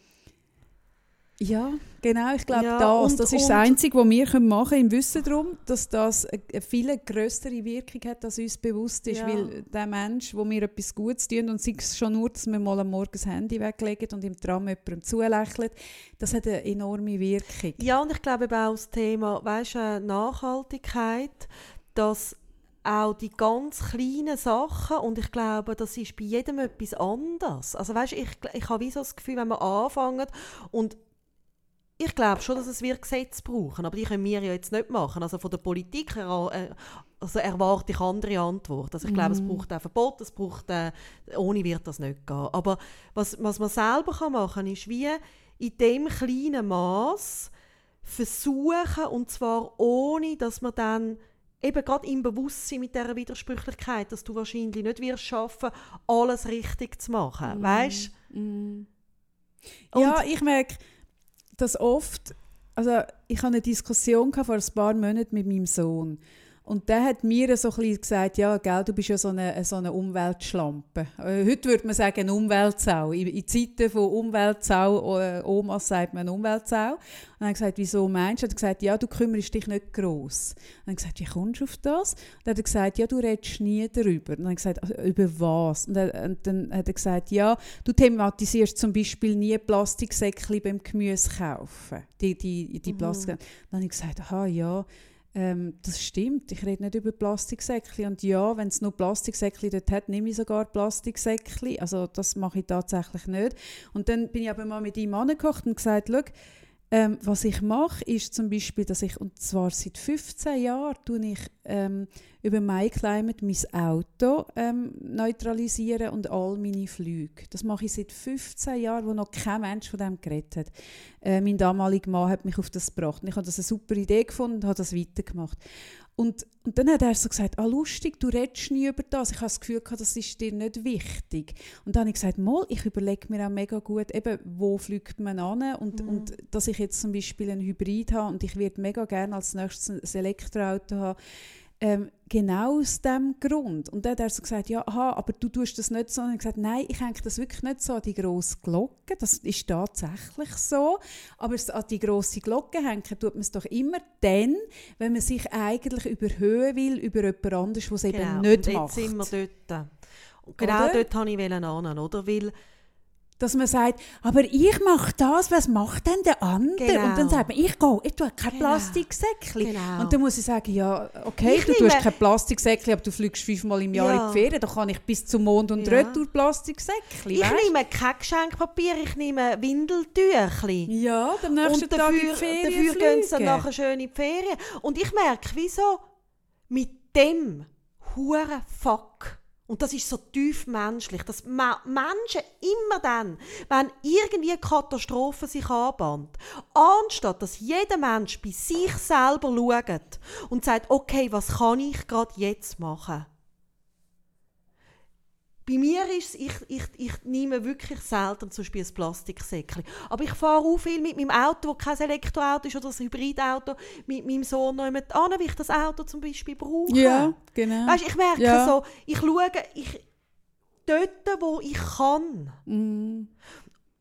ja, genau, ich glaube Ja, das. und- das ist das Einzige, was wir können machen können, im Wissen darum, dass das eine viel größere Wirkung hat, als uns bewusst ist. Ja. Weil der Mensch, wo mir etwas Gutes tun und sei es schon nur, dass wir mal am Morgen das Handy weglegen und im Tram jemandem zulächeln, das hat eine enorme Wirkung. Ja, und ich glaube auch das Thema weißt, äh, Nachhaltigkeit, dass auch die ganz kleinen Sachen, und ich glaube, das ist bei jedem etwas anderes. Also weißt, ich, ich habe wie so das Gefühl, wenn wir anfangen und ich glaube schon, dass es wir Gesetze brauchen, aber die können wir ja jetzt nicht machen. Also von der Politik her, äh, also erwarte ich andere Antworten. Also ich glaube, es Mhm. braucht ein Verbot, es braucht, äh, ohne wird das nicht gehen. Aber was, was man selber kann machen kann, ist wie in dem kleinen Maß versuchen, und zwar ohne, dass man dann eben gerade im Bewusstsein mit dieser Widersprüchlichkeit, dass du wahrscheinlich nicht wirst schaffen, alles richtig zu machen. Weißt Mm. Ja, ich merke, dass oft, also ich hatte eine Diskussion vor ein paar Monaten mit meinem Sohn Und der hat mir so ein bisschen gesagt, ja, gell, du bist ja so eine, so eine Umweltschlampe. Äh, heute würde man sagen, eine Umweltsau. In, in Zeiten von Umweltsau, äh, Omas sagt man Umweltsau. Und dann habe ich gesagt, wieso meinst du? Er hat gesagt, ja, du kümmerst dich nicht gross. Und dann habe ich gesagt, wie kommst du auf das? Und dann hat er gesagt, ja, du redest nie darüber. Und dann habe ich gesagt, also, über was? Und dann, und dann hat er gesagt, ja, du thematisierst zum Beispiel nie Plastiksäckchen beim Gemüse kaufen. Die, die, die Mhm. Plastik. Dann habe ich gesagt, aha, ja, ähm, das stimmt, ich rede nicht über Plastiksäckchen. Und ja, wenn es nur Plastiksäckchen dort hat, nehme ich sogar Plastiksäckchen. Also das mache ich tatsächlich nicht. Und dann bin ich aber mal mit ihm angekocht und gesagt, schau, ähm, was ich mache, ist zum Beispiel, dass ich, und zwar seit 15 Jahren, tue ich ähm, über MyClimate mein Auto ähm, neutralisieren und all meine Flüge. Das mache ich seit 15 Jahren, wo noch kein Mensch von dem geredet hat. Äh, mein damaliger Mann hat mich auf das gebracht. Und ich habe das eine super Idee gefunden und habe das weitergemacht. Und, und dann hat er so gesagt, ah lustig, du redest nie über das. Ich habe das Gefühl gehabt, das ist dir nicht wichtig. Und dann habe ich gesagt, mal, ich überlege mir auch mega gut, eben, wo fliegt man an und, Mhm. und dass ich jetzt zum Beispiel einen Hybrid habe und ich würde mega gerne als nächstes ein Elektroauto haben. Ähm, genau aus dem Grund. Und dann hat er so gesagt, ja, aha, aber du tust das nicht so. Und ich habe gesagt, nein, ich hänge das wirklich nicht so an die grosse Glocke. Das ist tatsächlich so. Aber an die grosse Glocke hängen tut man es doch immer dann, wenn man sich eigentlich überhöhen will über jemand anderes, der es eben Genau. nicht und jetzt macht. sind wir dort. Und genau Oder? dort wollte ich hin, oder? Weil Dass man sagt, aber ich mache das, was macht denn der andere? Genau. Und dann sagt man, ich gehe, ich tue kein Genau. Plastiksäckchen. Genau. Und dann muss ich sagen, ja, okay, Ich du nehme- tust kein Plastiksäckchen, aber du fliegst fünfmal im Jahr Ja. in die Ferien, dann kann ich bis zum Mond und Ja. retour Plastiksäckchen, ich weisst? nehme kein Geschenkpapier, ich nehme Windeltüchli. Ja, am nächsten Und Tag in die dafür, Ferien dafür gehen sie dann nachher schön in die Ferien. Und ich merke, wieso mit dem hure Fuck. Und das ist so tief menschlich, dass Menschen immer dann, wenn irgendwie eine Katastrophe sich anbahnt, anstatt dass jeder Mensch bei sich selber schaut und sagt, okay, was kann ich gerade jetzt machen? Bei mir ist es, ich, ich, ich nehme wirklich selten zum Beispiel ein Plastiksäckchen. Aber ich fahre auch viel mit meinem Auto, das kein Elektroauto ist oder ein Hybridauto, mit meinem Sohn noch jemand an, weil ich das Auto zum Beispiel brauche. Ja, genau. Weißt, ich merke Ja. so, ich schaue ich, dort, wo ich kann. Mm.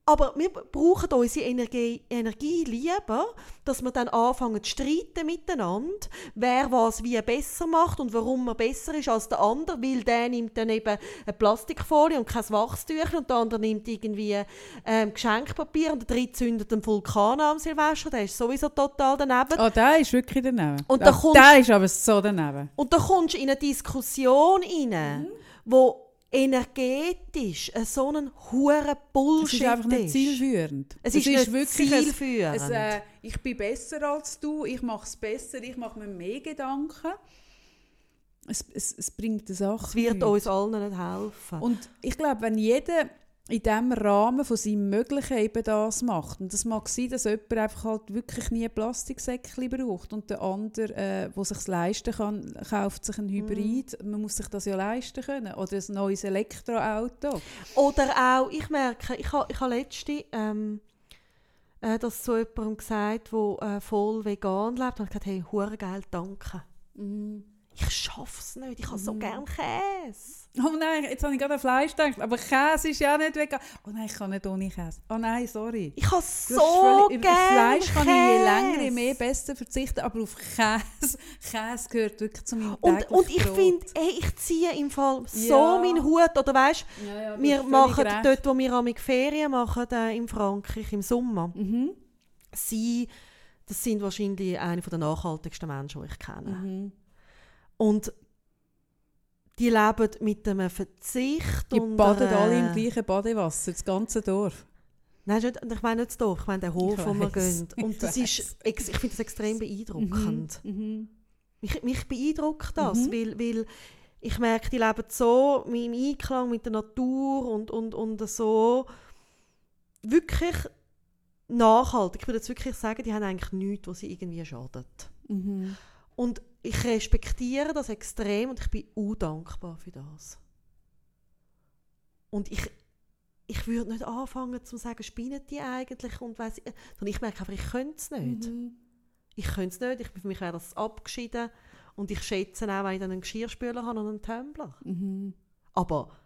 Aber wir brauchen unsere Energie, Energie lieber, dass wir dann anfangen zu streiten miteinander, wer was wie besser macht und warum er besser ist als der andere, weil der nimmt dann eben eine Plastikfolie und kein Wachstüchchen und der andere nimmt irgendwie ähm, Geschenkpapier und der dritte zündet einen Vulkan am Silvester, der ist sowieso total daneben. Oh, der ist wirklich daneben. Und da kommst- der ist aber so daneben. Und da kommst du in eine Diskussion rein, Mhm. wo energetisch ein so ein hure Es Bullshit ist einfach nicht ist. zielführend. Es ist nicht ein- zielführend. ein, äh, ich bin besser als du, ich mache es besser, ich mache mir mehr Gedanken. Es, es, es bringt eine Sache. Es wird nichts. uns allen nicht helfen. Und ich glaube, wenn jeder in dem Rahmen von seinem Möglichen eben das macht, und das mag sein, dass jemand einfach halt wirklich nie Plastiksäckchen braucht und der andere, äh, der sich leisten kann, kauft sich ein Hybrid. Man muss sich das ja leisten können. Oder ein neues Elektroauto. Oder auch, ich merke, ich habe ich ha letzte ähm, äh, das zu jemandem gesagt, der äh, voll vegan lebt, und ich gesagt, hey, hure geil, danke. Mhm. Ich schaff's nicht, ich habe so gern Käse. Oh nein, jetzt habe ich gerade an Fleisch gedacht, aber Käse ist ja nicht vegan. Oh nein, ich kann nicht ohne Käse. Oh nein, sorry. Ich habe so hast völlig- gern auf Fleisch kann ich je Käse. länger, je mehr besser verzichten, aber auf Käse, Käse gehört wirklich zu meinem Und, und ich finde, ich ziehe im Fall so Ja. meinen Hut. Oder weißt Ja, ja, du wir machen recht. dort, wo wir amig Ferien machen, äh, in Frankreich im Sommer, Mhm. sie, das sind wahrscheinlich eine der nachhaltigsten Menschen, die ich kenne. Mhm. Und die leben mit einem Verzicht Die und baden einer- alle im gleichen Badewasser, das ganze Dorf. Nein, nicht, ich meine nicht das Dorf, ich meine den Hof, Ich wo wir weiss, gehen. Und ich das ist, ex- ich finde das extrem beeindruckend. Mhm. Mich, mich beeindruckt das, Mhm. weil, weil ich merke, die leben so im Einklang mit der Natur und, und, und so wirklich nachhaltig. Ich würde jetzt wirklich sagen, die haben eigentlich nichts, was sie irgendwie schadet. Mhm. Und ich respektiere das extrem und ich bin undankbar für das. Und ich, ich würde nicht anfangen zu sagen, spinnen die eigentlich und weiss ich, sondern ich merke einfach, ich könnte es nicht. Mhm. Ich könnte es nicht, ich, für mich wäre das abgeschieden Und ich schätze auch, wenn ich dann einen Geschirrspüler habe und einen Tumbler. Mhm. Aber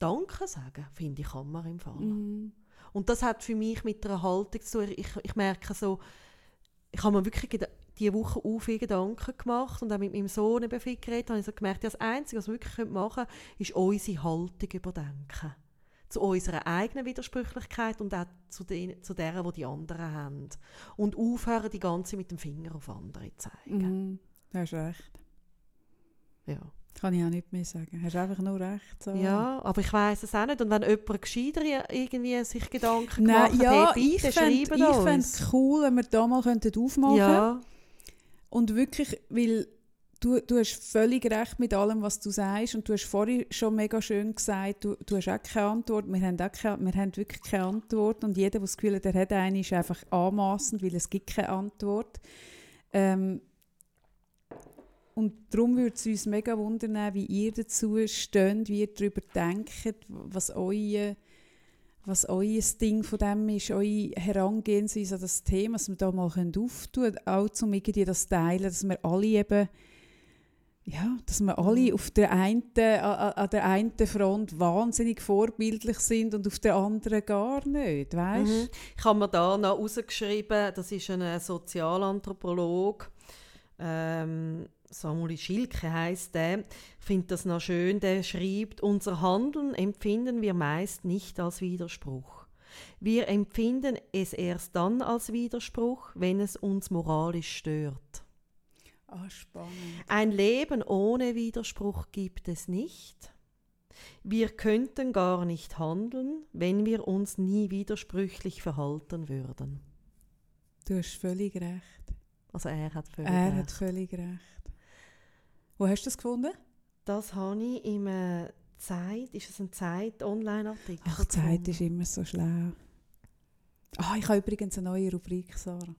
Danke sagen, finde ich, kann man im Fall. Mhm. Und das hat für mich mit einer Haltung zu tun. Ich, ich merke so, ich habe mir wirklich diese Woche auch viele Gedanken gemacht und auch mit meinem Sohn eben viel geredet, habe ich so gemerkt, ja, das Einzige, was wir wirklich machen können, ist unsere Haltung überdenken. Zu unserer eigenen Widersprüchlichkeit und auch zu, den, zu der, die die anderen haben. Und aufhören, die ganze mit dem Finger auf andere zu zeigen. Mhm. Du hast recht. Ja. Kann ich auch nicht mehr sagen. Hast einfach nur recht. So. ja, aber ich weiß es auch nicht. Und wenn jemand gescheiter irgendwie sich Gedanken Nein, gemacht ja, hat, ich bitte fände es cool, wenn wir da mal könnten aufmachen Ja, Und wirklich, weil du, du hast völlig recht mit allem, was du sagst. Und du hast vorhin schon mega schön gesagt, du, du hast auch keine Antwort. Wir haben, auch keine, wir haben wirklich keine Antwort. Und jeder, der das Gefühl hat, er hat eine, ist einfach anmaßend, weil es gibt keine Antwort. Ähm, und darum würde es uns mega wundern, wie ihr dazu steht, wie ihr darüber denkt, was euer, was euer Ding von dem ist, eure Herangehensweise an das Thema, dass wir da mal auftun können, auch zum irgendwie das teilen, dass wir alle eben, ja, dass wir alle auf der einen, an, an der einen Front wahnsinnig vorbildlich sind und auf der anderen gar nicht, weißt? Mhm. Ich habe mir da noch rausgeschrieben, das ist ein Sozialanthropologe, ähm, Samuel Schilke heißt der. Ich finde das noch schön, der schreibt, unser Handeln empfinden wir meist nicht als Widerspruch. Wir empfinden es erst dann als Widerspruch, wenn es uns moralisch stört. Ah, spannend. Ein Leben ohne Widerspruch gibt es nicht. Wir könnten gar nicht handeln, wenn wir uns nie widersprüchlich verhalten würden. Du hast völlig recht. Also er hat völlig er recht. hat völlig recht. Wo hast du das gefunden? Das habe ich im äh, Zeit, ist es ein Zeit-Online-Artikel? Ach, die Zeit ist immer so schlau. Ah, ich habe übrigens eine neue Rubrik, Sarah.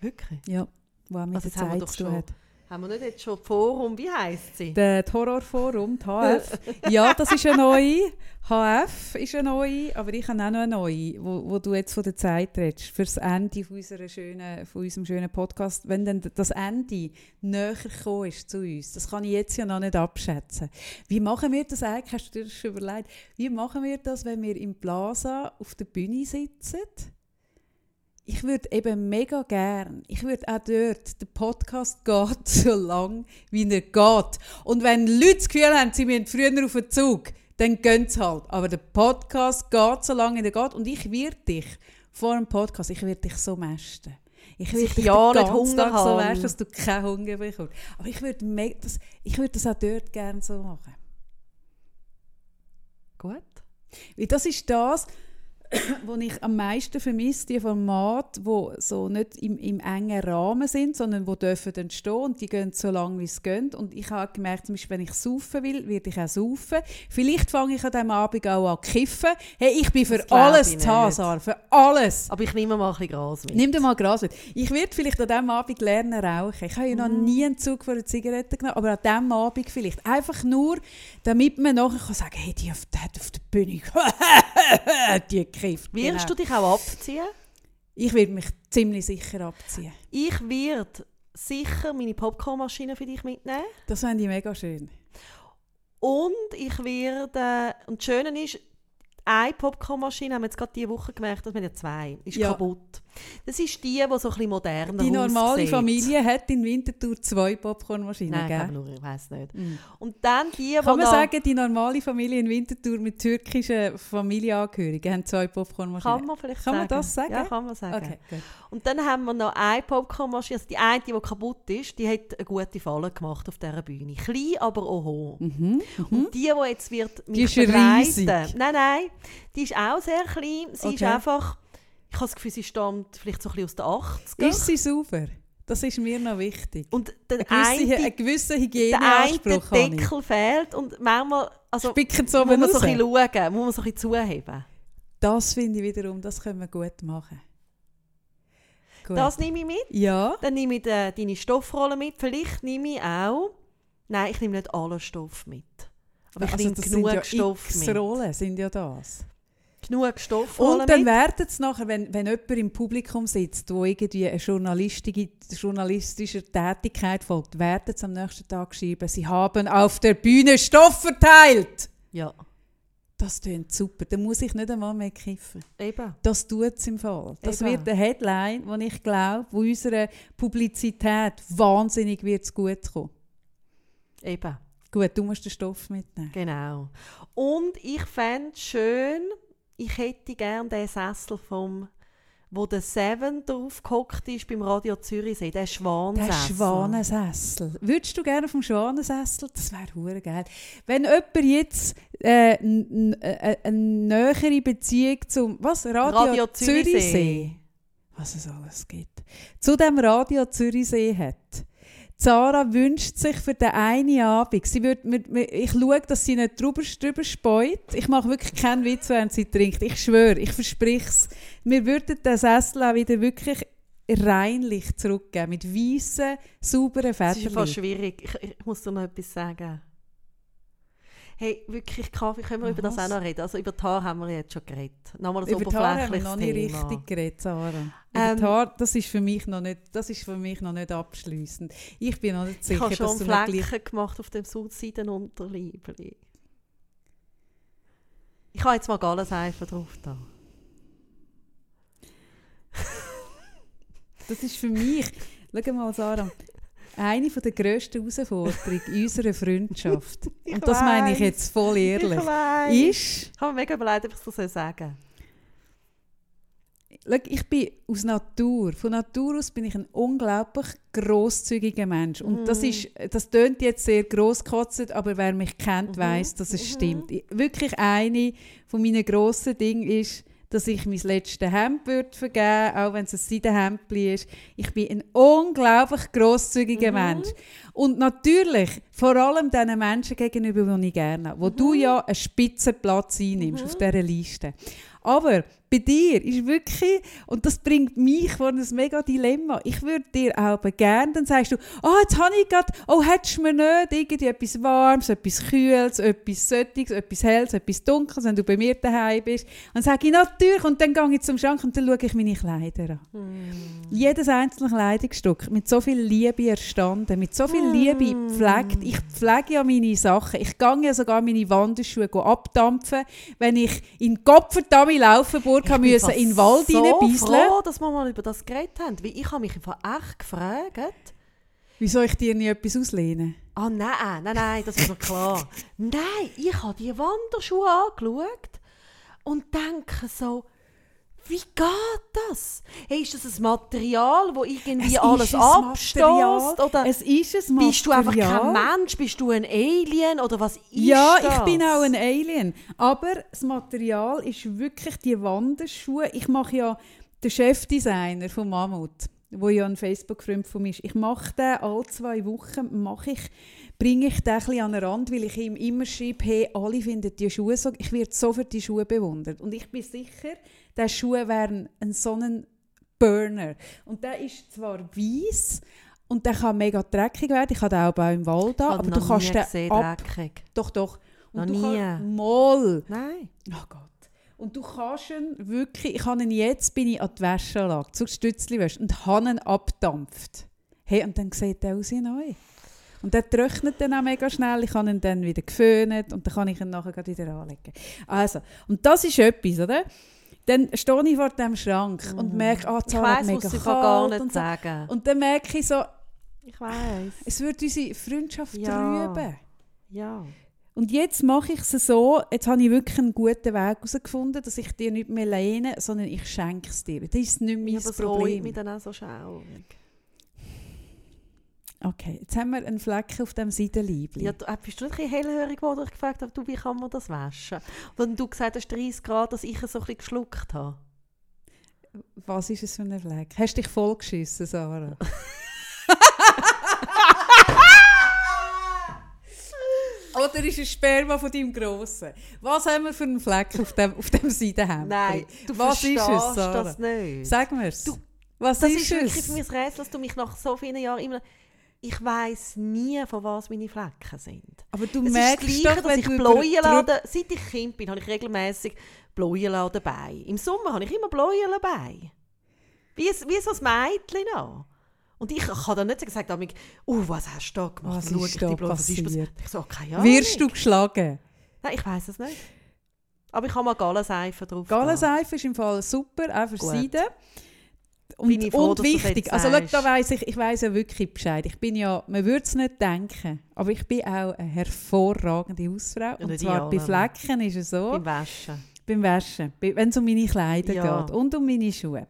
Wirklich? Ja, die auch mit Also der Zeit zu tun hat. Haben wir nicht jetzt schon Forum, wie heisst sie? Die Horrorforum, die HF. ja, das ist eine neue. HF ist eine neue, aber ich habe auch noch eine neue, wo, wo du jetzt von der Zeit redest, für das Ende von, schönen, von unserem schönen Podcast. Wenn dann das Ende näher gekommen ist zu uns, das kann ich jetzt ja noch nicht abschätzen. Wie machen wir das eigentlich? Hast du dir das schon überlegt? Wie machen wir das, wenn wir im Plaza auf der Bühne sitzen? Ich würde eben mega gern, ich würde auch dort, der Podcast geht so lang, wie er geht. Und wenn Leute das Gefühl haben, sie müssen früher auf den Zug, dann gehen sie halt. Aber der Podcast geht so lange, wie er geht. Und ich werde dich, vor dem Podcast, ich werde dich so mästen. Ich ich dich ja den ganzen Hunger Tag so mästen, dass du keinen Hunger bekommst. Aber ich würde, das, ich würde das auch dort gerne so machen. Gut. Weil das ist das, was ich am meisten vermisse, die Formate, die so nicht im, im engen Rahmen sind, sondern die dürfen entstehen und die gehen so lange, wie es geht. Und ich habe gemerkt, zum Beispiel, wenn ich saufen will, werde ich auch saufen. Vielleicht fange ich an diesem Abend auch an zu kiffen. Hey, ich bin für Das alles. Sarah, für alles. Aber ich nehme mal ein bisschen Gras mit. Nimm dir mal Gras mit. Ich werde vielleicht an diesem Abend lernen rauchen. Ich habe ja noch Mhm. nie einen Zug von einer Zigarette genommen, aber an diesem Abend vielleicht. Einfach nur, damit man nachher kann sagen hey, die, auf, die hat auf der Bühne die gekifft. Wirst Genau. du dich auch abziehen? Ich werde mich ziemlich sicher abziehen. Ich werde sicher meine Popcornmaschine für dich mitnehmen. Das fände ich mega schön. Und ich werde, und das Schöne ist, eine Popcornmaschine haben wir jetzt gerade diese Woche gemerkt, dass wir ja zwei, ist Ja. kaputt. Das ist die, die so ein bisschen moderner Die normale aussieht. Familie hat in Winterthur zwei Popcornmaschinen, Nein, ich gell? glaube nur, ich weiß nicht. Mm. Und dann die, die Kann man sagen, die normale Familie in Winterthur mit türkischen Familienangehörigen haben zwei Popcornmaschinen? Kann man vielleicht Kann man sagen. das sagen? Ja, kann man sagen. Okay. Und dann haben wir noch eine Popcornmaschine, also die eine, die kaputt ist, die hat eine gute Falle gemacht auf dieser Bühne. Klein, aber hoch. Mhm. Mhm. Und die, die jetzt wird Die mich ist begleiten- riesig. Nein, nein, die ist auch sehr klein. Sie ist Okay. einfach, ich habe das Gefühl, sie stammt vielleicht so ein bisschen aus den 80ern. Ist sie sauber? Das ist mir noch wichtig. und der Ein gewisser, eine, der eine Hygieneanspruch ich. Deckel fehlt und manchmal also, muss man so ein bisschen schauen, muss man so ein bisschen zuheben. Das finde ich wiederum, das können wir gut machen. Gut. Das nehme ich mit. ja, Dann nehme ich de, deine Stoffrolle mit. Vielleicht nehme ich auch... Nein, ich nehme nicht alle Stoff mit. Aber ich also nehme das genug sind ja Stoff mit. Rollen sind ja das. Genug Stoff Und dann werden es nachher, wenn, wenn jemand im Publikum sitzt, der irgendwie eine journalistische, journalistische Tätigkeit folgt, werden sie am nächsten Tag schreiben, sie haben auf der Bühne Stoff verteilt. Ja, Das klingt super. Dann muss ich nicht einmal mehr kiffen. eben. Das tut es im Fall. Das Eben. wird eine Headline, die ich glaube, wo unserer Publizität wahnsinnig wird gut kommen. Eben, Gut, du musst den Stoff mitnehmen. genau. Und ich fände es schön, ich hätte gerne den Sessel vom wo der Seven drauf gehockt ist beim Radio Zürichsee, der Der Schwansessel. Schwanensessel. Würdest du gerne vom Schwanensessel? Das wäre hure geil. Wenn jemand jetzt äh, n- äh, eine nähere Beziehung zum was Radio, Radio Zürichsee. Zürichsee. was es alles gibt, zu dem Radio Zürichsee hat. Sarah wünscht sich für den einen Abend, sie wird, ich schaue, dass sie nicht drüber, drüber speut. Ich mache wirklich keinen Witz, während sie trinkt. Ich schwöre, ich verspreche es. Wir würden den Sessel auch wieder wirklich reinlich zurückgeben, mit weißen, sauberen Das ist fast Federn. schwierig. Ich, ich muss dir noch etwas sagen. Hey, wirklich Kaffee, können wir über das auch noch reden? Also über die Haare haben wir jetzt schon geredet. Nochmal ein Über die Haare haben wir oberflächliches noch nicht Thema. richtig geredet, Sarah. Über Ähm, die Haare, das ist für mich noch nicht, das ist für mich noch nicht abschliessend. Ich bin noch nicht Ich sicher, habe dass schon du mir gleich... Flecken gemacht auf dem Südseitenunterliebli. Ich habe jetzt mal Gallenseife drauf da. Das ist für mich, schau mal Sarah, eine der grössten Herausforderungen unserer Freundschaft, Ich und das meine ich weiss. jetzt voll ehrlich, Ich weiss. ist, Ich habe mir mega überlegt, ob ich das so sagen schau, ich bin aus Natur, von Natur aus bin ich ein unglaublich grosszügiger Mensch. Und das Mhm. ist, das tönt jetzt sehr grosskotzend, aber wer mich kennt, Mhm. weiß, dass es Mhm. stimmt. Ich- Wirklich eine von meinen grossen Dingen ist, dass ich mein letztes Hemd würde vergeben auch wenn es ein Seidenhemdli ist. Ich bin ein unglaublich grosszügiger Mhm. Mensch. Und natürlich, vor allem diesen Menschen gegenüber, die ich gerne habe, wo du Mhm. ja einen Spitzenplatz einnimmst auf dieser Liste. Aber bei dir ist wirklich, und das bringt mich vor ein mega Dilemma, ich würde dir auch gerne, dann sagst du, oh, jetzt habe ich gerade, oh, hättest du mir nicht irgendwie etwas Warmes, etwas Kühles, etwas Söttiges, etwas Helles, etwas Dunkles, wenn du bei mir daheim bist. Dann sage ich, natürlich, und dann gehe ich zum Schrank und dann schaue ich meine Kleider an. Jedes einzelne Kleidungsstück mit so viel Liebe erstanden, mit so viel Liebe gepflegt. Ich pflege ja meine Sachen. Ich gehe ja sogar meine Wanderschuhe abdampfen, wenn ich in Gopferdami Laufenburg habe müssen, in den Wald so reinbeißeln. froh, dass wir mal über das geredet haben. Weil ich habe mich einfach echt gefragt. Wieso ich dir nie etwas auslehne? Ah nein, nein, nein, das ist mir klar. nein, ich habe die Wanderschuhe angeschaut und denke so, wie geht das? Hey, ist das ein Material, wo irgendwie alles abstößt? Oder Es ist ein Material. bist du einfach kein Mensch? Bist du ein Alien? Oder was ist Ja, das? ich bin auch ein Alien. Aber das Material ist wirklich die Wanderschuhe. Ich mache ja den Chefdesigner von Mammut, wo ja ein Facebook-Freund von mir ist. Ich mache den alle zwei Wochen, mache ich, bringe ich den ein bisschen an den Rand, weil ich ihm immer schreibe, hey, alle finden die Schuhe so, ich werde so für die Schuhe bewundert. Und ich bin sicher, diese Schuhe wären ein so ein Burner. Und der ist zwar weiß und der kann mega dreckig werden. Ich habe den auch im Wald Habe aber du kannst den gesehen, ab... dreckig. Doch, doch. Noch du nie. Kannst, mal. Nein. Oh Gott. Und du kannst ihn wirklich, ich habe ihn jetzt, bin ich an die Wäscheanlage, zur Stützliwäsche und habe ihn abdampft. Hey, und dann sieht er aus wie neu. Und der trocknet dann auch mega schnell. Ich habe ihn dann wieder geföhnt und dann kann ich ihn nachher wieder anlegen. Also, und das ist etwas, oder? Dann stehe ich vor dem Schrank und merke, ah, die Zara hat weiss, mega ich gar kalt nicht und so. sagen. Und dann merke ich so, Ich weiß. es würde unsere Freundschaft Ja. trüben. Ja. Und jetzt mache ich es so, jetzt habe ich wirklich einen guten Weg herausgefunden, dass ich dir nicht mehr lehne, sondern ich schenke es dir. Das ist nicht mein ja aber Problem. mich dann auch so schaurig. Okay, jetzt haben wir einen Fleck auf dem Seidenleibli. Ja, du, äh, bist du ein bisschen hellhörig geworden, ich gefragt habe, du, wie kann man das waschen? Wenn du gesagt hast, 30 Grad, dass ich es so ein bisschen geschluckt habe. Was ist es für ein Fleck? Hast du dich vollgeschissen, Sarah? Oder ist es Sperma von deinem Grossen? Was haben wir für einen Fleck auf dem, auf dem Seidenhemd? Nein, du Was ist verstehst es, Sarah? das nicht. Sag mir's. Du- Was das ist, ist wirklich für mich ein Rätsel, dass du mich nach so vielen Jahren immer... ich weiß nie, von was meine Flecken sind. Aber du Es merkst ist das Gleiche, doch, dass ich Bläuenladen, seit ich Kind bin, habe ich regelmäßig Bläuenladen dabei. Im Sommer habe ich immer Bläuen dabei. Wie, wie so ein Mädchen noch. Und ich habe dann nicht gesagt, amig, oh, was hast du da gemacht? Was ist ich da ist passiert? Ich so, keine Ahnung. wirst du geschlagen. Nein, ich weiß es nicht. Aber ich habe mal Galenseife drauf. Galenseife ist im Fall super, auch für Gut. Seiden. Und, froh, und wichtig, also schau, da weiss ich, ich weiss ja wirklich Bescheid. Ich bin ja, man würde es nicht denken, aber ich bin auch eine hervorragende Hausfrau. Und nicht zwar bei. Flecken ist es so, Beim Waschen. beim Waschen, wenn es um meine Kleider Ja. geht und um meine Schuhe.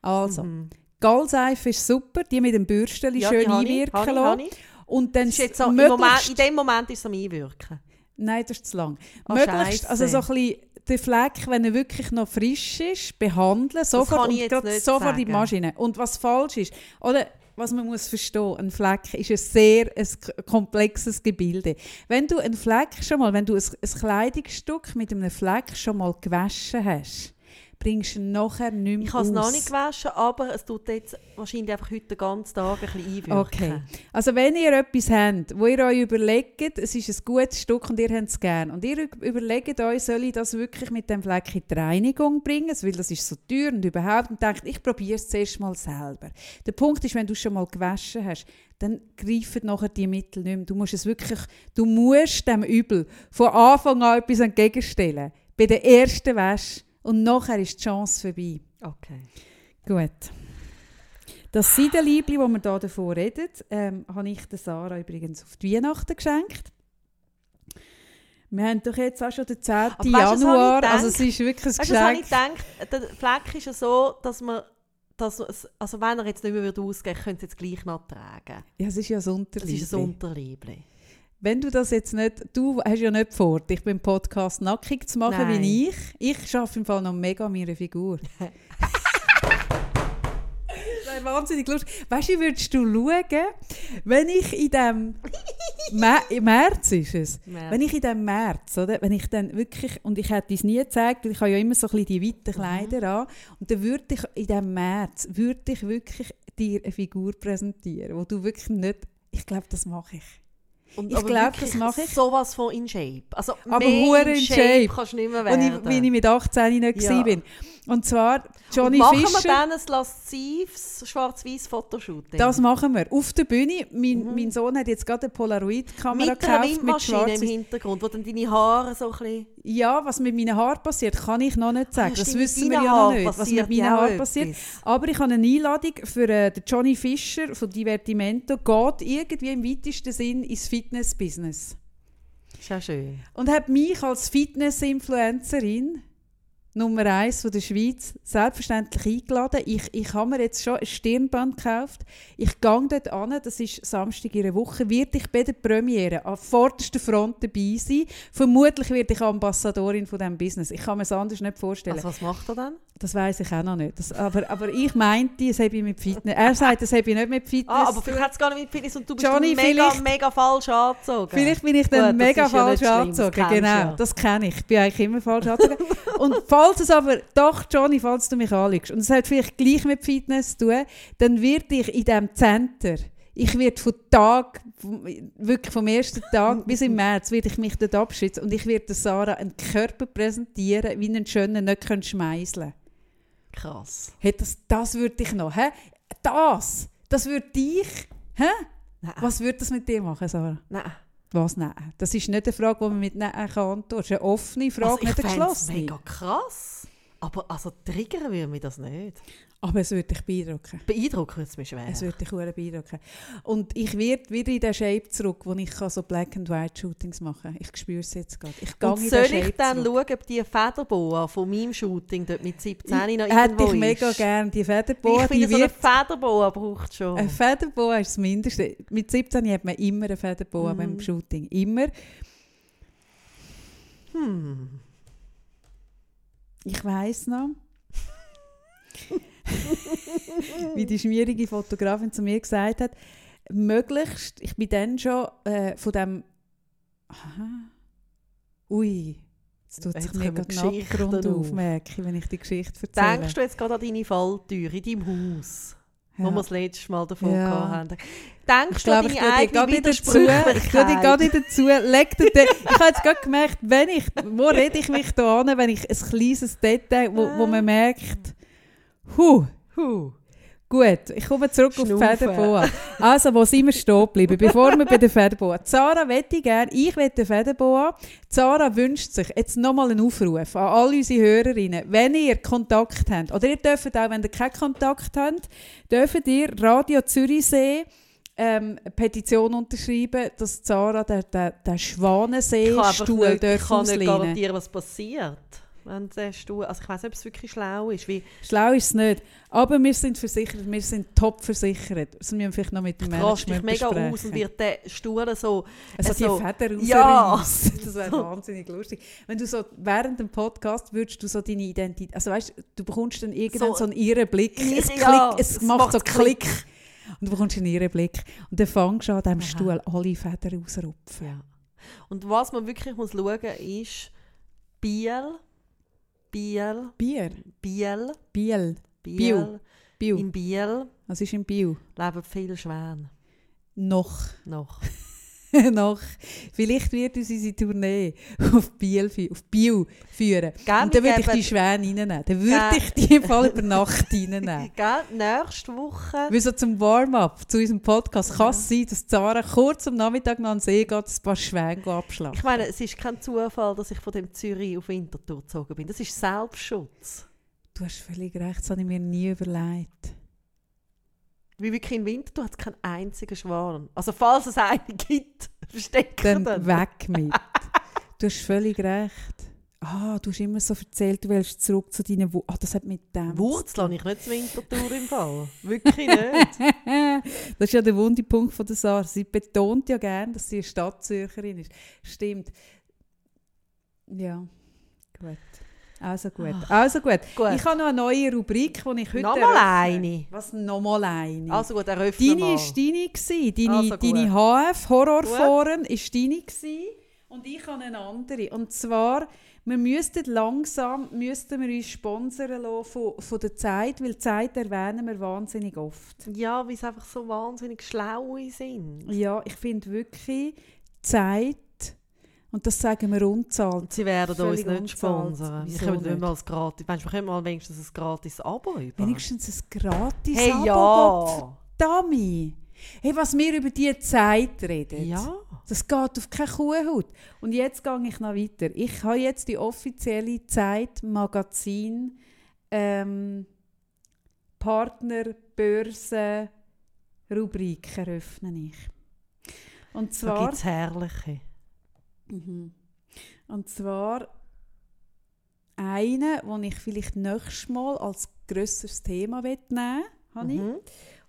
Also, Mhm. Gallseife ist super, die mit dem Bürsteli Ja, schön einwirken habe ich, habe ich. Und dann Das ist jetzt so, Moment, in dem Moment ist es am Einwirken. Nein, das ist zu lang. Ah, möglichst, also so ein bisschen den Fleck, wenn er wirklich noch frisch ist, behandeln, sofort und sofort in die. Maschine. Und was falsch ist, oder was man muss verstehen, ein Fleck ist ein sehr ein komplexes Gebilde. Wenn du einen Fleck schon mal, wenn du ein, ein Kleidungsstück mit einem Fleck schon mal gewaschen hast, bringst du ihn nachher nicht mehr Ich habe es noch nicht gewaschen, aber es tut jetzt wahrscheinlich einfach heute den ganzen Tag ein bisschen einwirken. Okay. Also wenn ihr etwas habt, wo ihr euch überlegt, es ist ein gutes Stück und ihr habt es gern und ihr überlegt euch, soll ich das wirklich mit dem Fleck in die Reinigung bringen, weil das ist so teuer und überhaupt und denkt, ich probiere es zuerst mal selber. Der Punkt ist, wenn du schon mal gewaschen hast, dann greifen nachher die Mittel nicht mehr. Du musst es wirklich, du musst dem Übel von Anfang an etwas entgegenstellen. Bei der ersten Wäsche und nachher ist die Chance vorbei. Okay. Gut. Das Seidenliebli, das wir hier davon reden, ähm, habe ich der Sarah übrigens auf die Weihnachten geschenkt. Wir haben doch jetzt auch schon den 10. Aber Januar, also es ist wirklich ein Weißt habe ich Geschenk. gedacht? Der Fleck ist ja so, dass man, dass es, also wenn er jetzt nicht mehr würde ausgehen würde, könnte es jetzt gleich noch tragen. Ja, es ist ja ein Unterliebli. ist ein Unterliebli. Wenn du das jetzt nicht, du hast ja nicht vor, dich beim Podcast nackig zu machen Nein. wie ich. Ich schaffe im Fall noch mega an meiner Figur. Das wäre wahnsinnig lustig. Weißt du, würdest du schauen, wenn ich in dem im März ist es, März. wenn ich in dem März, oder, wenn ich dann wirklich, und ich hätte es nie gezeigt, weil ich habe ja immer so ein bisschen die weiten Kleider an, und dann würde ich in dem März, würde ich wirklich dir eine Figur präsentieren, wo du wirklich nicht, ich glaube, das mache ich. Und, ich aber glaub, wirklich das mache ich. sowas von in Shape. Also Aber mehr hure in Shape. kannst du nicht mehr Als ich, werden. wie ich mit 18 nicht Ja. war. Und zwar Johnny Und machen wir Fischer. dann ein laszives schwarz-weiß Fotoshooting? Das machen wir. Auf der Bühne. Mein, Mhm. mein Sohn hat jetzt gerade eine Polaroid-Kamera einer gekauft mit Windmaschine im Hintergrund, wo dann deine Haare so ein bisschen... Ja, was mit meinen Haaren passiert, kann ich noch nicht sagen. Ah, das wissen wir ja noch nicht, was mit meinen Haaren passiert. Aber ich habe eine Einladung für äh, den Johnny Fischer von Divertimento. Geht irgendwie im weitesten Sinn ins Fitness-Business. Ist ja schön. Und hat mich als Fitness-Influencerin Nummer eins von der Schweiz selbstverständlich eingeladen. Ich, ich habe mir jetzt schon ein Stirnband gekauft. Ich gehe dort an, das ist Samstag in einer Woche, werde ich bei der Premiere an vorderster Front dabei sein. Vermutlich werde ich Ambassadorin von diesem Business. Ich kann mir es anders nicht vorstellen. Also was macht er dann? Das weiß ich auch noch nicht. Das, aber, aber ich meinte, es habe ich mit Fitness. Er sagt, das habe ich nicht mit Fitness. Ah, aber vielleicht hat es gar nicht mit Fitness und du bist Johnny, mega, mega falsch angezogen. Vielleicht bin ich dann Gut, mega ja falsch das angezogen. genau, ja. das kenne ich. Ich bin eigentlich immer falsch angezogen. und falls es aber, doch, Johnny, falls du mich anlügst, und es hat vielleicht gleich mit Fitness zu tun, dann werde ich in diesem Center, ich werde von Tag, wirklich vom ersten Tag bis im März, werde ich mich dort abschützen und ich werde Sarah einen Körper präsentieren, wie einen schönen nicht können schmeißeln Krass. Hey, das, das würde ich noch. Hä? Das, das würde dich. Hä? Nein. Was würde das mit dir machen, Sarah? Nein. Was nein? Das ist nicht eine Frage, die man mit Nein kann. Das ist eine offene Frage, Also ich nicht eine geschlossene. mega krass. Aber also triggern würde mich das nicht. Aber es würde dich beeindrucken. Beeindrucken würde es mich schwer. Es würde dich sehr beeindrucken. Und ich werde wieder in den Shape zurück, wo ich so Black-and-White-Shootings machen kann. Ich spüre es jetzt gerade. Ich und soll ich dann zurück. schauen, ob die Federboa von meinem Shooting dort mit 17 noch Hätte irgendwo ich mega gerne die Federboa. Ich Die finde, so eine wird, Federboa braucht schon. eine Federboa ist das Mindeste. Mit 17 hat man immer eine Federboa Mhm. beim Shooting. Immer. Hm. Ich weiß noch, wie die schmierige Fotografin zu mir gesagt hat, möglichst, ich bin dann schon äh, von dem, aha, ui, jetzt tut sich mir gerade Abgrund auf. auf, merke ich, wenn ich die Geschichte erzähle. Denkst du jetzt gerade an deine Falltür in deinem Haus? Wo Ja. wir das letzte Mal davon Ja. gehabt haben. Denkst Ich glaube, ich eigene nicht dazu. Ich gerade nicht dazu. Leg dir den, ich habe jetzt gerade gemerkt, wenn ich, wo rede ich mich da an, wenn ich ein kleines Detail, wo, wo man merkt, huh, Huh. Gut, ich komme zurück auf die Schnaufen. Federboa. Also, wo sind wir stehen geblieben? Bevor wir bei der Federboa. Zara wette gerne, ich wette Federboa. Zara wünscht sich jetzt nochmal einen Aufruf an all unsere Hörerinnen. Wenn ihr Kontakt habt, oder ihr dürft auch, wenn ihr keinen Kontakt habt, dürft ihr Radio Zürichsee ähm, eine Petition unterschreiben, dass Zara den, den, den Ich kann Schwanensee-Stuhl nicht, ich kann nicht garantieren, was passiert. Wenn Stuhl, also ich weiß nicht, ob es wirklich schlau ist. Wie Schlau ist es nicht. Aber wir sind versichert, wir sind top versichert. Das müssen wir vielleicht noch mit dem Management mega besprechen. aus und wird der Stuhl so... Also so- die Feder Ja. Das wäre wahnsinnig lustig. Wenn du so während dem Podcast würdest du so deine Identität, also weißt du, bekommst dann irgendwann so, So- einen irren Blick. Es, klick, ja, es, es macht macht so Klick. Klick. Und du bekommst einen irren Blick. Und dann fängst du an, an diesem Aha. Stuhl alle Federn rausrupfen. Ja. Und was man wirklich muss schauen ist Biel, Biel, Bier. Biel, Biel. Biel. Biel. In Biel Was ist in Biel? leben viele Schwäne. Noch. Noch. noch. Vielleicht wird uns unsere Tournee auf Biel, auf Biel führen. Gell, Und dann würde ich die Schwäne reinnehmen. Dann würde ich die im Fall über Nacht reinnehmen. Gell? Nächste Woche. Wie so zum Warm-up zu unserem Podcast kann es sein, dass Zara kurz am Nachmittag noch an den See geht, ein paar Schwäne abschlagen. Ich meine, es ist kein Zufall, dass ich von dem Zürich auf Winterthur gezogen bin. Das ist Selbstschutz. Du hast völlig recht, das habe ich mir nie überlegt. Wie wirklich in Winterthur hat es keinen einzigen Schwan. Also falls es einen gibt, verstecken Dann dann. weg mit. Du hast völlig recht. Ah, du hast immer so erzählt, du willst zurück zu deinen Wurzeln. Ah, das hat mit dem Wurzel habe ich nicht zu Winterthur im Fall. Wirklich nicht. das ist ja der wunde Punkt von der Sarah. Sie betont ja gerne, dass sie eine Stadtzürcherin ist. Stimmt. Ja, gut. Also gut. Also gut. Gut. Ich habe noch eine neue Rubrik, die ich heute Nochmal eine? Was? Nochmal eine? Also gut, eröffne deine mal. war deine. gewesen. Deine, Also deine HF, Horrorforen, ist deine. gewesen. Und ich habe eine andere. Und zwar, wir müssten langsam müssten wir uns sponsern lassen von, von der Zeit, weil die Zeit erwähnen wir wahnsinnig oft. Ja, weil sie einfach so wahnsinnig schlau sind. Ja, ich finde wirklich Zeit, und das sagen wir unzahlt. Sie werden uns Völlig nicht unzahlt. sponsern. Wir Wieso können nicht nicht? mal als gratis. Meinst du, wir können mal wenigstens ein gratis Abo über? Wenigstens ein gratis Hey, Abo, ja! Dummy. Hey, was wir über diese Zeit reden. Ja. Das geht auf keine Kuhhaut. Und jetzt gehe ich noch weiter. Ich habe jetzt die offizielle Zeit-Magazin ähm, Partner Börse Rubrik eröffne ich. Und Da zwar, gibt es herrliche. Mhm. und zwar eine, den ich vielleicht nächstes Mal als grösseres Thema nehmen möchte. Mhm.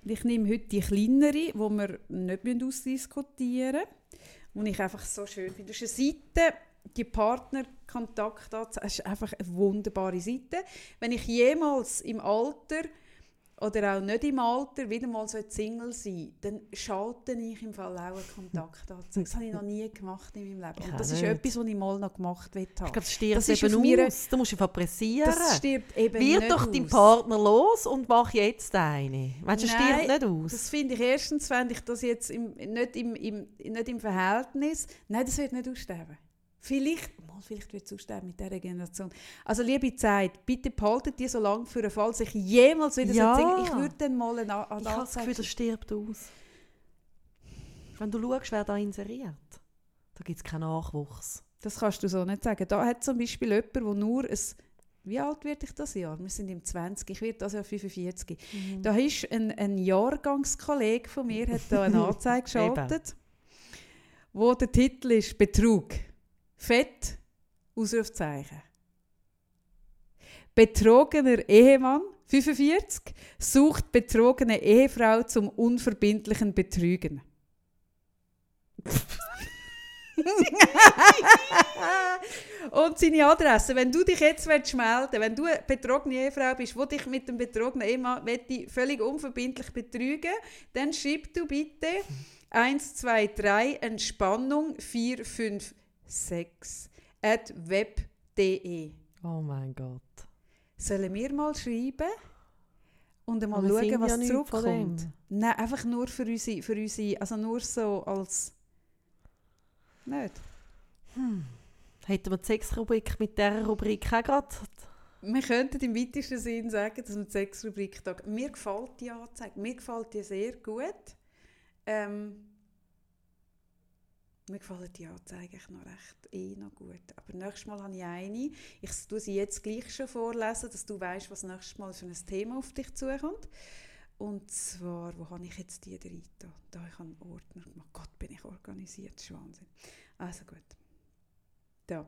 Und ich nehme heute die kleinere, die wir nicht ausdiskutieren müssen, die ich einfach so schön finde. Das ist eine Seite, die Partnerkontakt das ist einfach eine wunderbare Seite. Wenn ich jemals im Alter oder auch nicht im Alter wieder mal so Single sein, dann schalte ich im Fall auch einen Kontakt an. Das habe ich noch nie gemacht in meinem Leben. Und das ist etwas, was ich mal noch gemacht will Ich glaube, es stirbt Das eben mir- aus. Du musst einfach pressieren. Das stirbt eben Wird doch dein. Partner los und mach jetzt eine. Meinst du, Nein, stirbt nicht aus? Das finde ich erstens, fände ich das jetzt im, nicht, im, im, nicht im Verhältnis. Nein, das wird nicht aussterben. Vielleicht, vielleicht wird es aussterben mit dieser Generation. Also liebe Zeit, bitte behaltet die so lange für den Fall, sich jemals wieder Ja. so. Ich würde dann mal eine, A- eine ich habe das Gefühl, Anzeige... das stirbt aus. Wenn du schaust, wer da inseriert, da gibt es keinen Nachwuchs. Das kannst du so nicht sagen. Da hat zum Beispiel jemand, der nur ein... Wie alt werde ich das Jahr? Wir sind im 20. Ich werde das Jahr 45. Da ist ein, ein Jahrgangskollege von mir, hat da eine Anzeige geschaltet, wo der Titel ist Betrug. Fett, Ausrufzeichen. Betrogener Ehemann, 45, sucht betrogene Ehefrau zum unverbindlichen Betrügen. Und seine Adresse, wenn du dich jetzt willst melden wenn du eine betrogene Ehefrau bist, die dich mit dem betrogenen Ehemann völlig unverbindlich betrügen, dann schreib du bitte 123 Entspannung 456 at web.de. Oh mein Gott. Sollen wir mal schreiben? und wir schauen, was ja von zurückkommt. Nein, einfach nur für unsere, für unsere, also nur so als... Nicht? Hätten wir die Sexrubrik mit dieser Rubrik auch gerade? Wir könnten im weitesten Sinn sagen, dass wir die Sexrubrik da... Mir gefällt die Anzeige, mir gefällt die sehr gut. Ähm, mir gefallen die Anzeige eigentlich noch recht eh noch gut. Aber nächstes Mal habe ich eine. Ich tue sie jetzt gleich schon vorlesen, dass du weißt, was nächstes Mal für ein Thema auf dich zukommt. Und zwar, wo habe ich jetzt die drin? Da, da ich einen Ordner gemacht. Gott, bin ich organisiert, das ist Wahnsinn. Also gut. Da.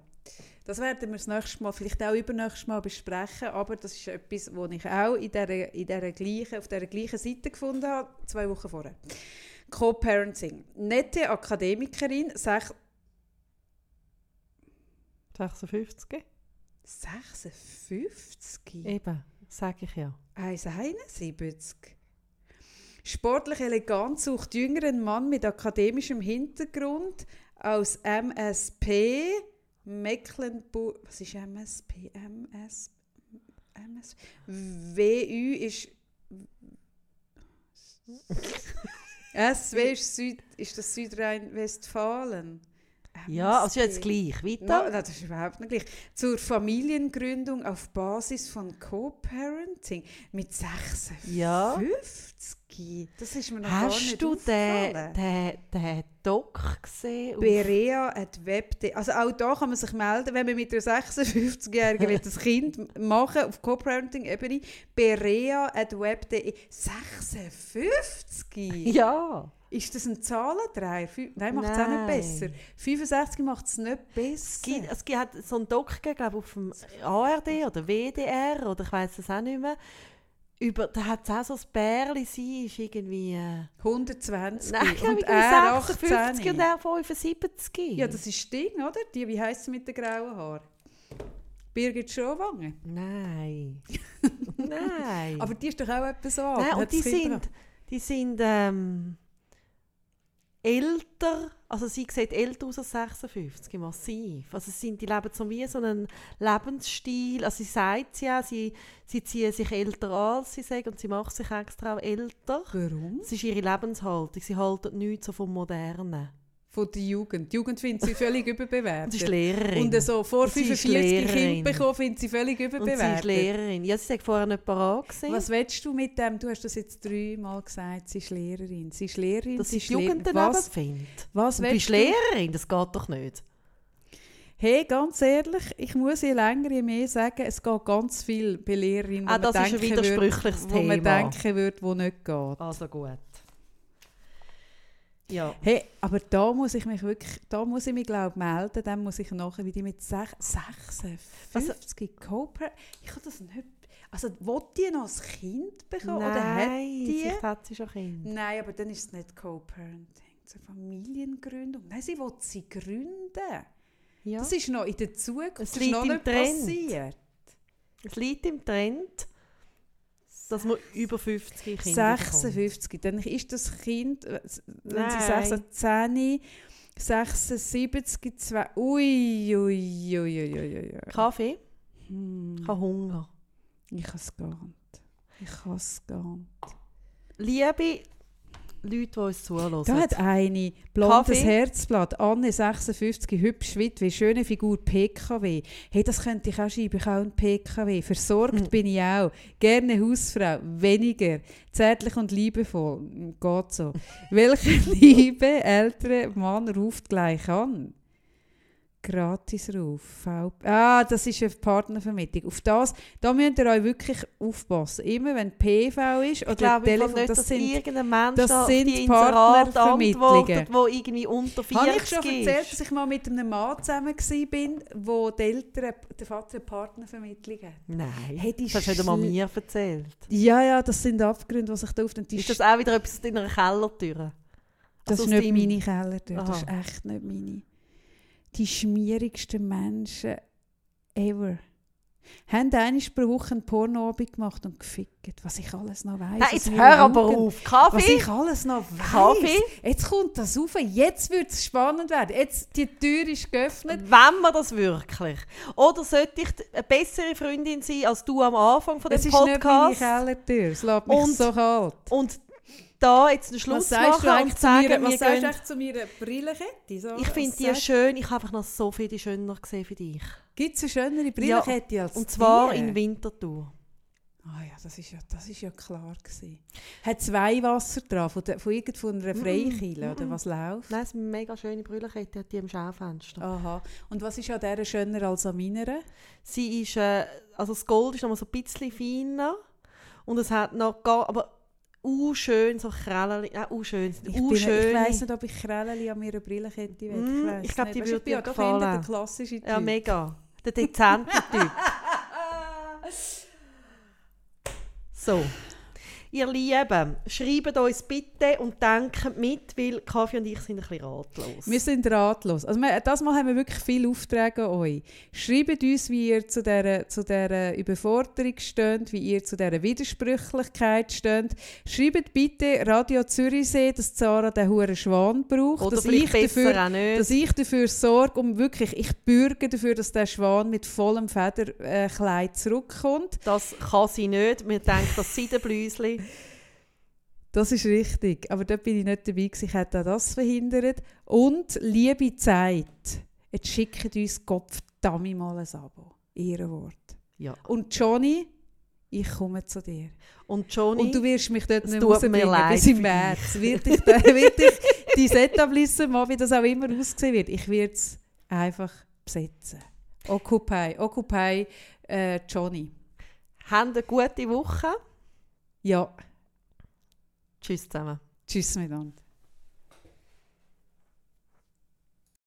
Das werden wir das nächste Mal, vielleicht auch übernächstes Mal besprechen, aber das ist etwas, was ich auch in dieser, in dieser gleichen, auf dieser gleichen Seite gefunden habe, zwei Wochen vorher. Co-Parenting. Nette Akademikerin, sech, 56? 56, Eben, sage ich ja. 1,71. Sportlich elegant sucht jüngeren Mann mit akademischem Hintergrund aus MSP, Mecklenburg. Was ist MSP? MS, MS, WU ist. SW ist, Süd, ist das Südrhein-Westfalen. Ja, also jetzt gleich. Weiter? No, das ist überhaupt nicht gleich. Zur Familiengründung auf Basis von Co-Parenting mit 56. Ja. Das ist mir noch gar Hast nicht du den, den, den Doc gesehen? Berea at Web.de. Also auch da kann man sich melden, wenn man mit einer 56-Jährigen will das Kind machen auf Co-Parenting-Ebene. Berea at Web.de. 56? Ja. Ist das ein Zahlendreier? Nein, macht es auch nicht besser. 65 macht es nicht besser. Es gibt, es hat so einen Doc gegeben, auf dem ARD oder WDR oder ich weiß es auch nicht mehr. Über, da hat es auch so ein Bärli, sie ist irgendwie... Äh, 120 nein, ich und glaube er 56 18. und er 75. Ja, das ist Ding, oder? Die, wie heisst sie mit den grauen Haaren? Birgit Schrowange. Nein. Nein. Aber die ist doch auch etwas so. Nein, und die sind, die sind ähm, älter, also sie sieht älter aus als 56, massiv. Also sie sind, die leben so wie so einen Lebensstil, also sie sagt ja, sie, sie ziehen sich älter an, als sie sagen, und sie macht sich extra älter. Warum? Das ist ihre Lebenshaltung, sie halten nichts so vom Modernen. Von der Jugend. Die Jugend findet sie völlig Und sie ist überbewertet. Lehrerin. Und so vor Und sie ist 45 Kind bekommen, findet sie völlig Und sie ist überbewertet. Lehrerin. Ja, sie sagt vorher nicht parat gewesen. Was willst du mit dem? Du hast das jetzt dreimal gesagt, sie ist Lehrerin. Sie ist Lehrerin, sie ist die Jugend daneben Was, findet. was du bist Lehrerin, das geht doch nicht. Hey, ganz ehrlich, ich muss je länger, je mehr sagen, es geht ganz viel bei Lehrerinnen, wo Ah, man das ist ein denken widersprüchliches würde, wo man denken würde, wo nicht geht. Also gut. Ja. Hey, aber da muss ich mich wirklich, da muss ich mich glaube melden, dann muss ich nachher wieder mit sech- 56 Cooper. Ich kann das nicht. Also, wollte die noch ein Kind bekommen oder hat Nein, die? vielleicht hat sie schon Kind. Nein, aber dann ist es nicht Co-Parenting, es ist eine Familiengründung. Nein, sie will sie gründen. Ja. Das ist noch in der Zukunft, Es das ist liegt noch im nicht Trend. passiert. Es liegt im Trend, dass man über 50 Kinder bekommt. 56, dann ist das Kind, wenn sie Nein. 16, 76, 2, ui, ui, ui, ui, ui, ui. Kaffee, Hm, ich habe Hunger. ich kann es gar nicht. Ich kann es gar nicht. Liebe Leute, die uns zuhören. Da hat eine blondes Kaffee? Herzblatt, Anne 56, hübsch Witwe, schöne Figur, PKW. Hey, das könnte ich auch schreiben, ich habe einen PKW. Versorgt Hm. bin ich auch. Gerne Hausfrau, weniger. Zärtlich und liebevoll, Hm, geht so. Welche liebe ältere Mann ruft gleich an? Gratisruf. V ah, das ist eine Partnervermittlung. Auf das, da müsst ihr euch wirklich aufpassen. Immer wenn PV ist oder ich glaube Telefon, nicht, das dass sind irgendein Mensch das da auf sind Partnervermittlungen. der irgendwie unter 40 Habe ich schon erzählt, dass ich mal mit einem Mann zusammen war, wo die Eltern, der Vater eine Partnervermittlung hat? Nein, Hey, das hast du mal mir erzählt. Ja, ja, das sind Abgründe, die sich da öffnen. Die Ist das auch wieder etwas aus deiner Kellertür? Das Also ist nicht meine Kellertür, das ist echt nicht meine. Die schmierigsten Menschen ever. haben einmal pro Woche einen Pornoabend gemacht und gefickt, was ich alles noch weiss. Nein, jetzt hör aber Jugend. auf. Was Kaffee? ich alles noch weiss. Kaffee? Jetzt kommt das rauf. Jetzt wird es spannend werden. Jetzt, die Tür ist geöffnet. Wenn wir das wirklich? Oder sollte ich eine bessere Freundin sein als du am Anfang von dem Es ist nicht meine Podcast? Kellertür. Es lässt mich Und- so kalt. und da jetzt einen Schluss du machen eigentlich und zu mir, sagen, was sagst du eigentlich zu meiner Brillenkette? So, ich finde die schön, ich habe einfach noch so viele schöner gesehen für dich. Gibt es eine schönere Brillenkette als Und zwar die? in Winterthur. Ah ja, das ist ja, das ist ja klar gewesen. Hat zwei Wasser dran, von, der, von irgendeiner Freikirche, oder was läuft? Nein, es ist eine mega schöne Brüllenkette, hat die im Schaufenster. Aha. Und was ist an dieser schöner als an meiner? Sie ist, äh, also das Gold ist noch mal so ein bisschen feiner und es hat noch gar, aber uh schön so Krellen, äh, uh schön, Ich, bin, uh ich weiss nicht, ob ich Krällen an meiner Brillenkette will. Mm, ich glaub, nicht. die würde ich bin ja dir der gefallen. klassische Typ. Ja, mega. Der dezente Typ. So. Ihr Lieben, schreibt uns bitte und denkt mit, weil Kaffee und ich sind ein bisschen ratlos. Wir sind ratlos. Also wir, das Mal haben wir wirklich viele Aufträge an euch. Schreibt uns, wie ihr zu dieser, zu dieser Überforderung steht, wie ihr zu dieser Widersprüchlichkeit steht. Schreibt bitte Radio Zürichsee, dass Zara den huren Schwan braucht. Oder dass ich, dafür, auch nicht. dass ich dafür sorge, um wirklich, ich bürge dafür, dass der Schwan mit vollem Federkleid zurückkommt. Das kann sie nicht. Wir denken, das Seidenblüsli. Das ist richtig, aber dort bin ich nicht dabei gewesen. Ich hätte auch das verhindert. Und liebe Zeit, jetzt schickt uns Gott verdammt mal ein Abo. Ihr Wort. Ja. Und Johnny, ich komme zu dir. Und Johnny, Und du wirst mich dort nicht rausbringen bis im März. Wird ich, wird ich dein Etablissement, wie das auch immer aussehen wird, ich werde es einfach besetzen. Occupy, Occupy äh, Johnny. habt eine gute Woche. Ja, Tschüss zusammen. tschüss miteinander.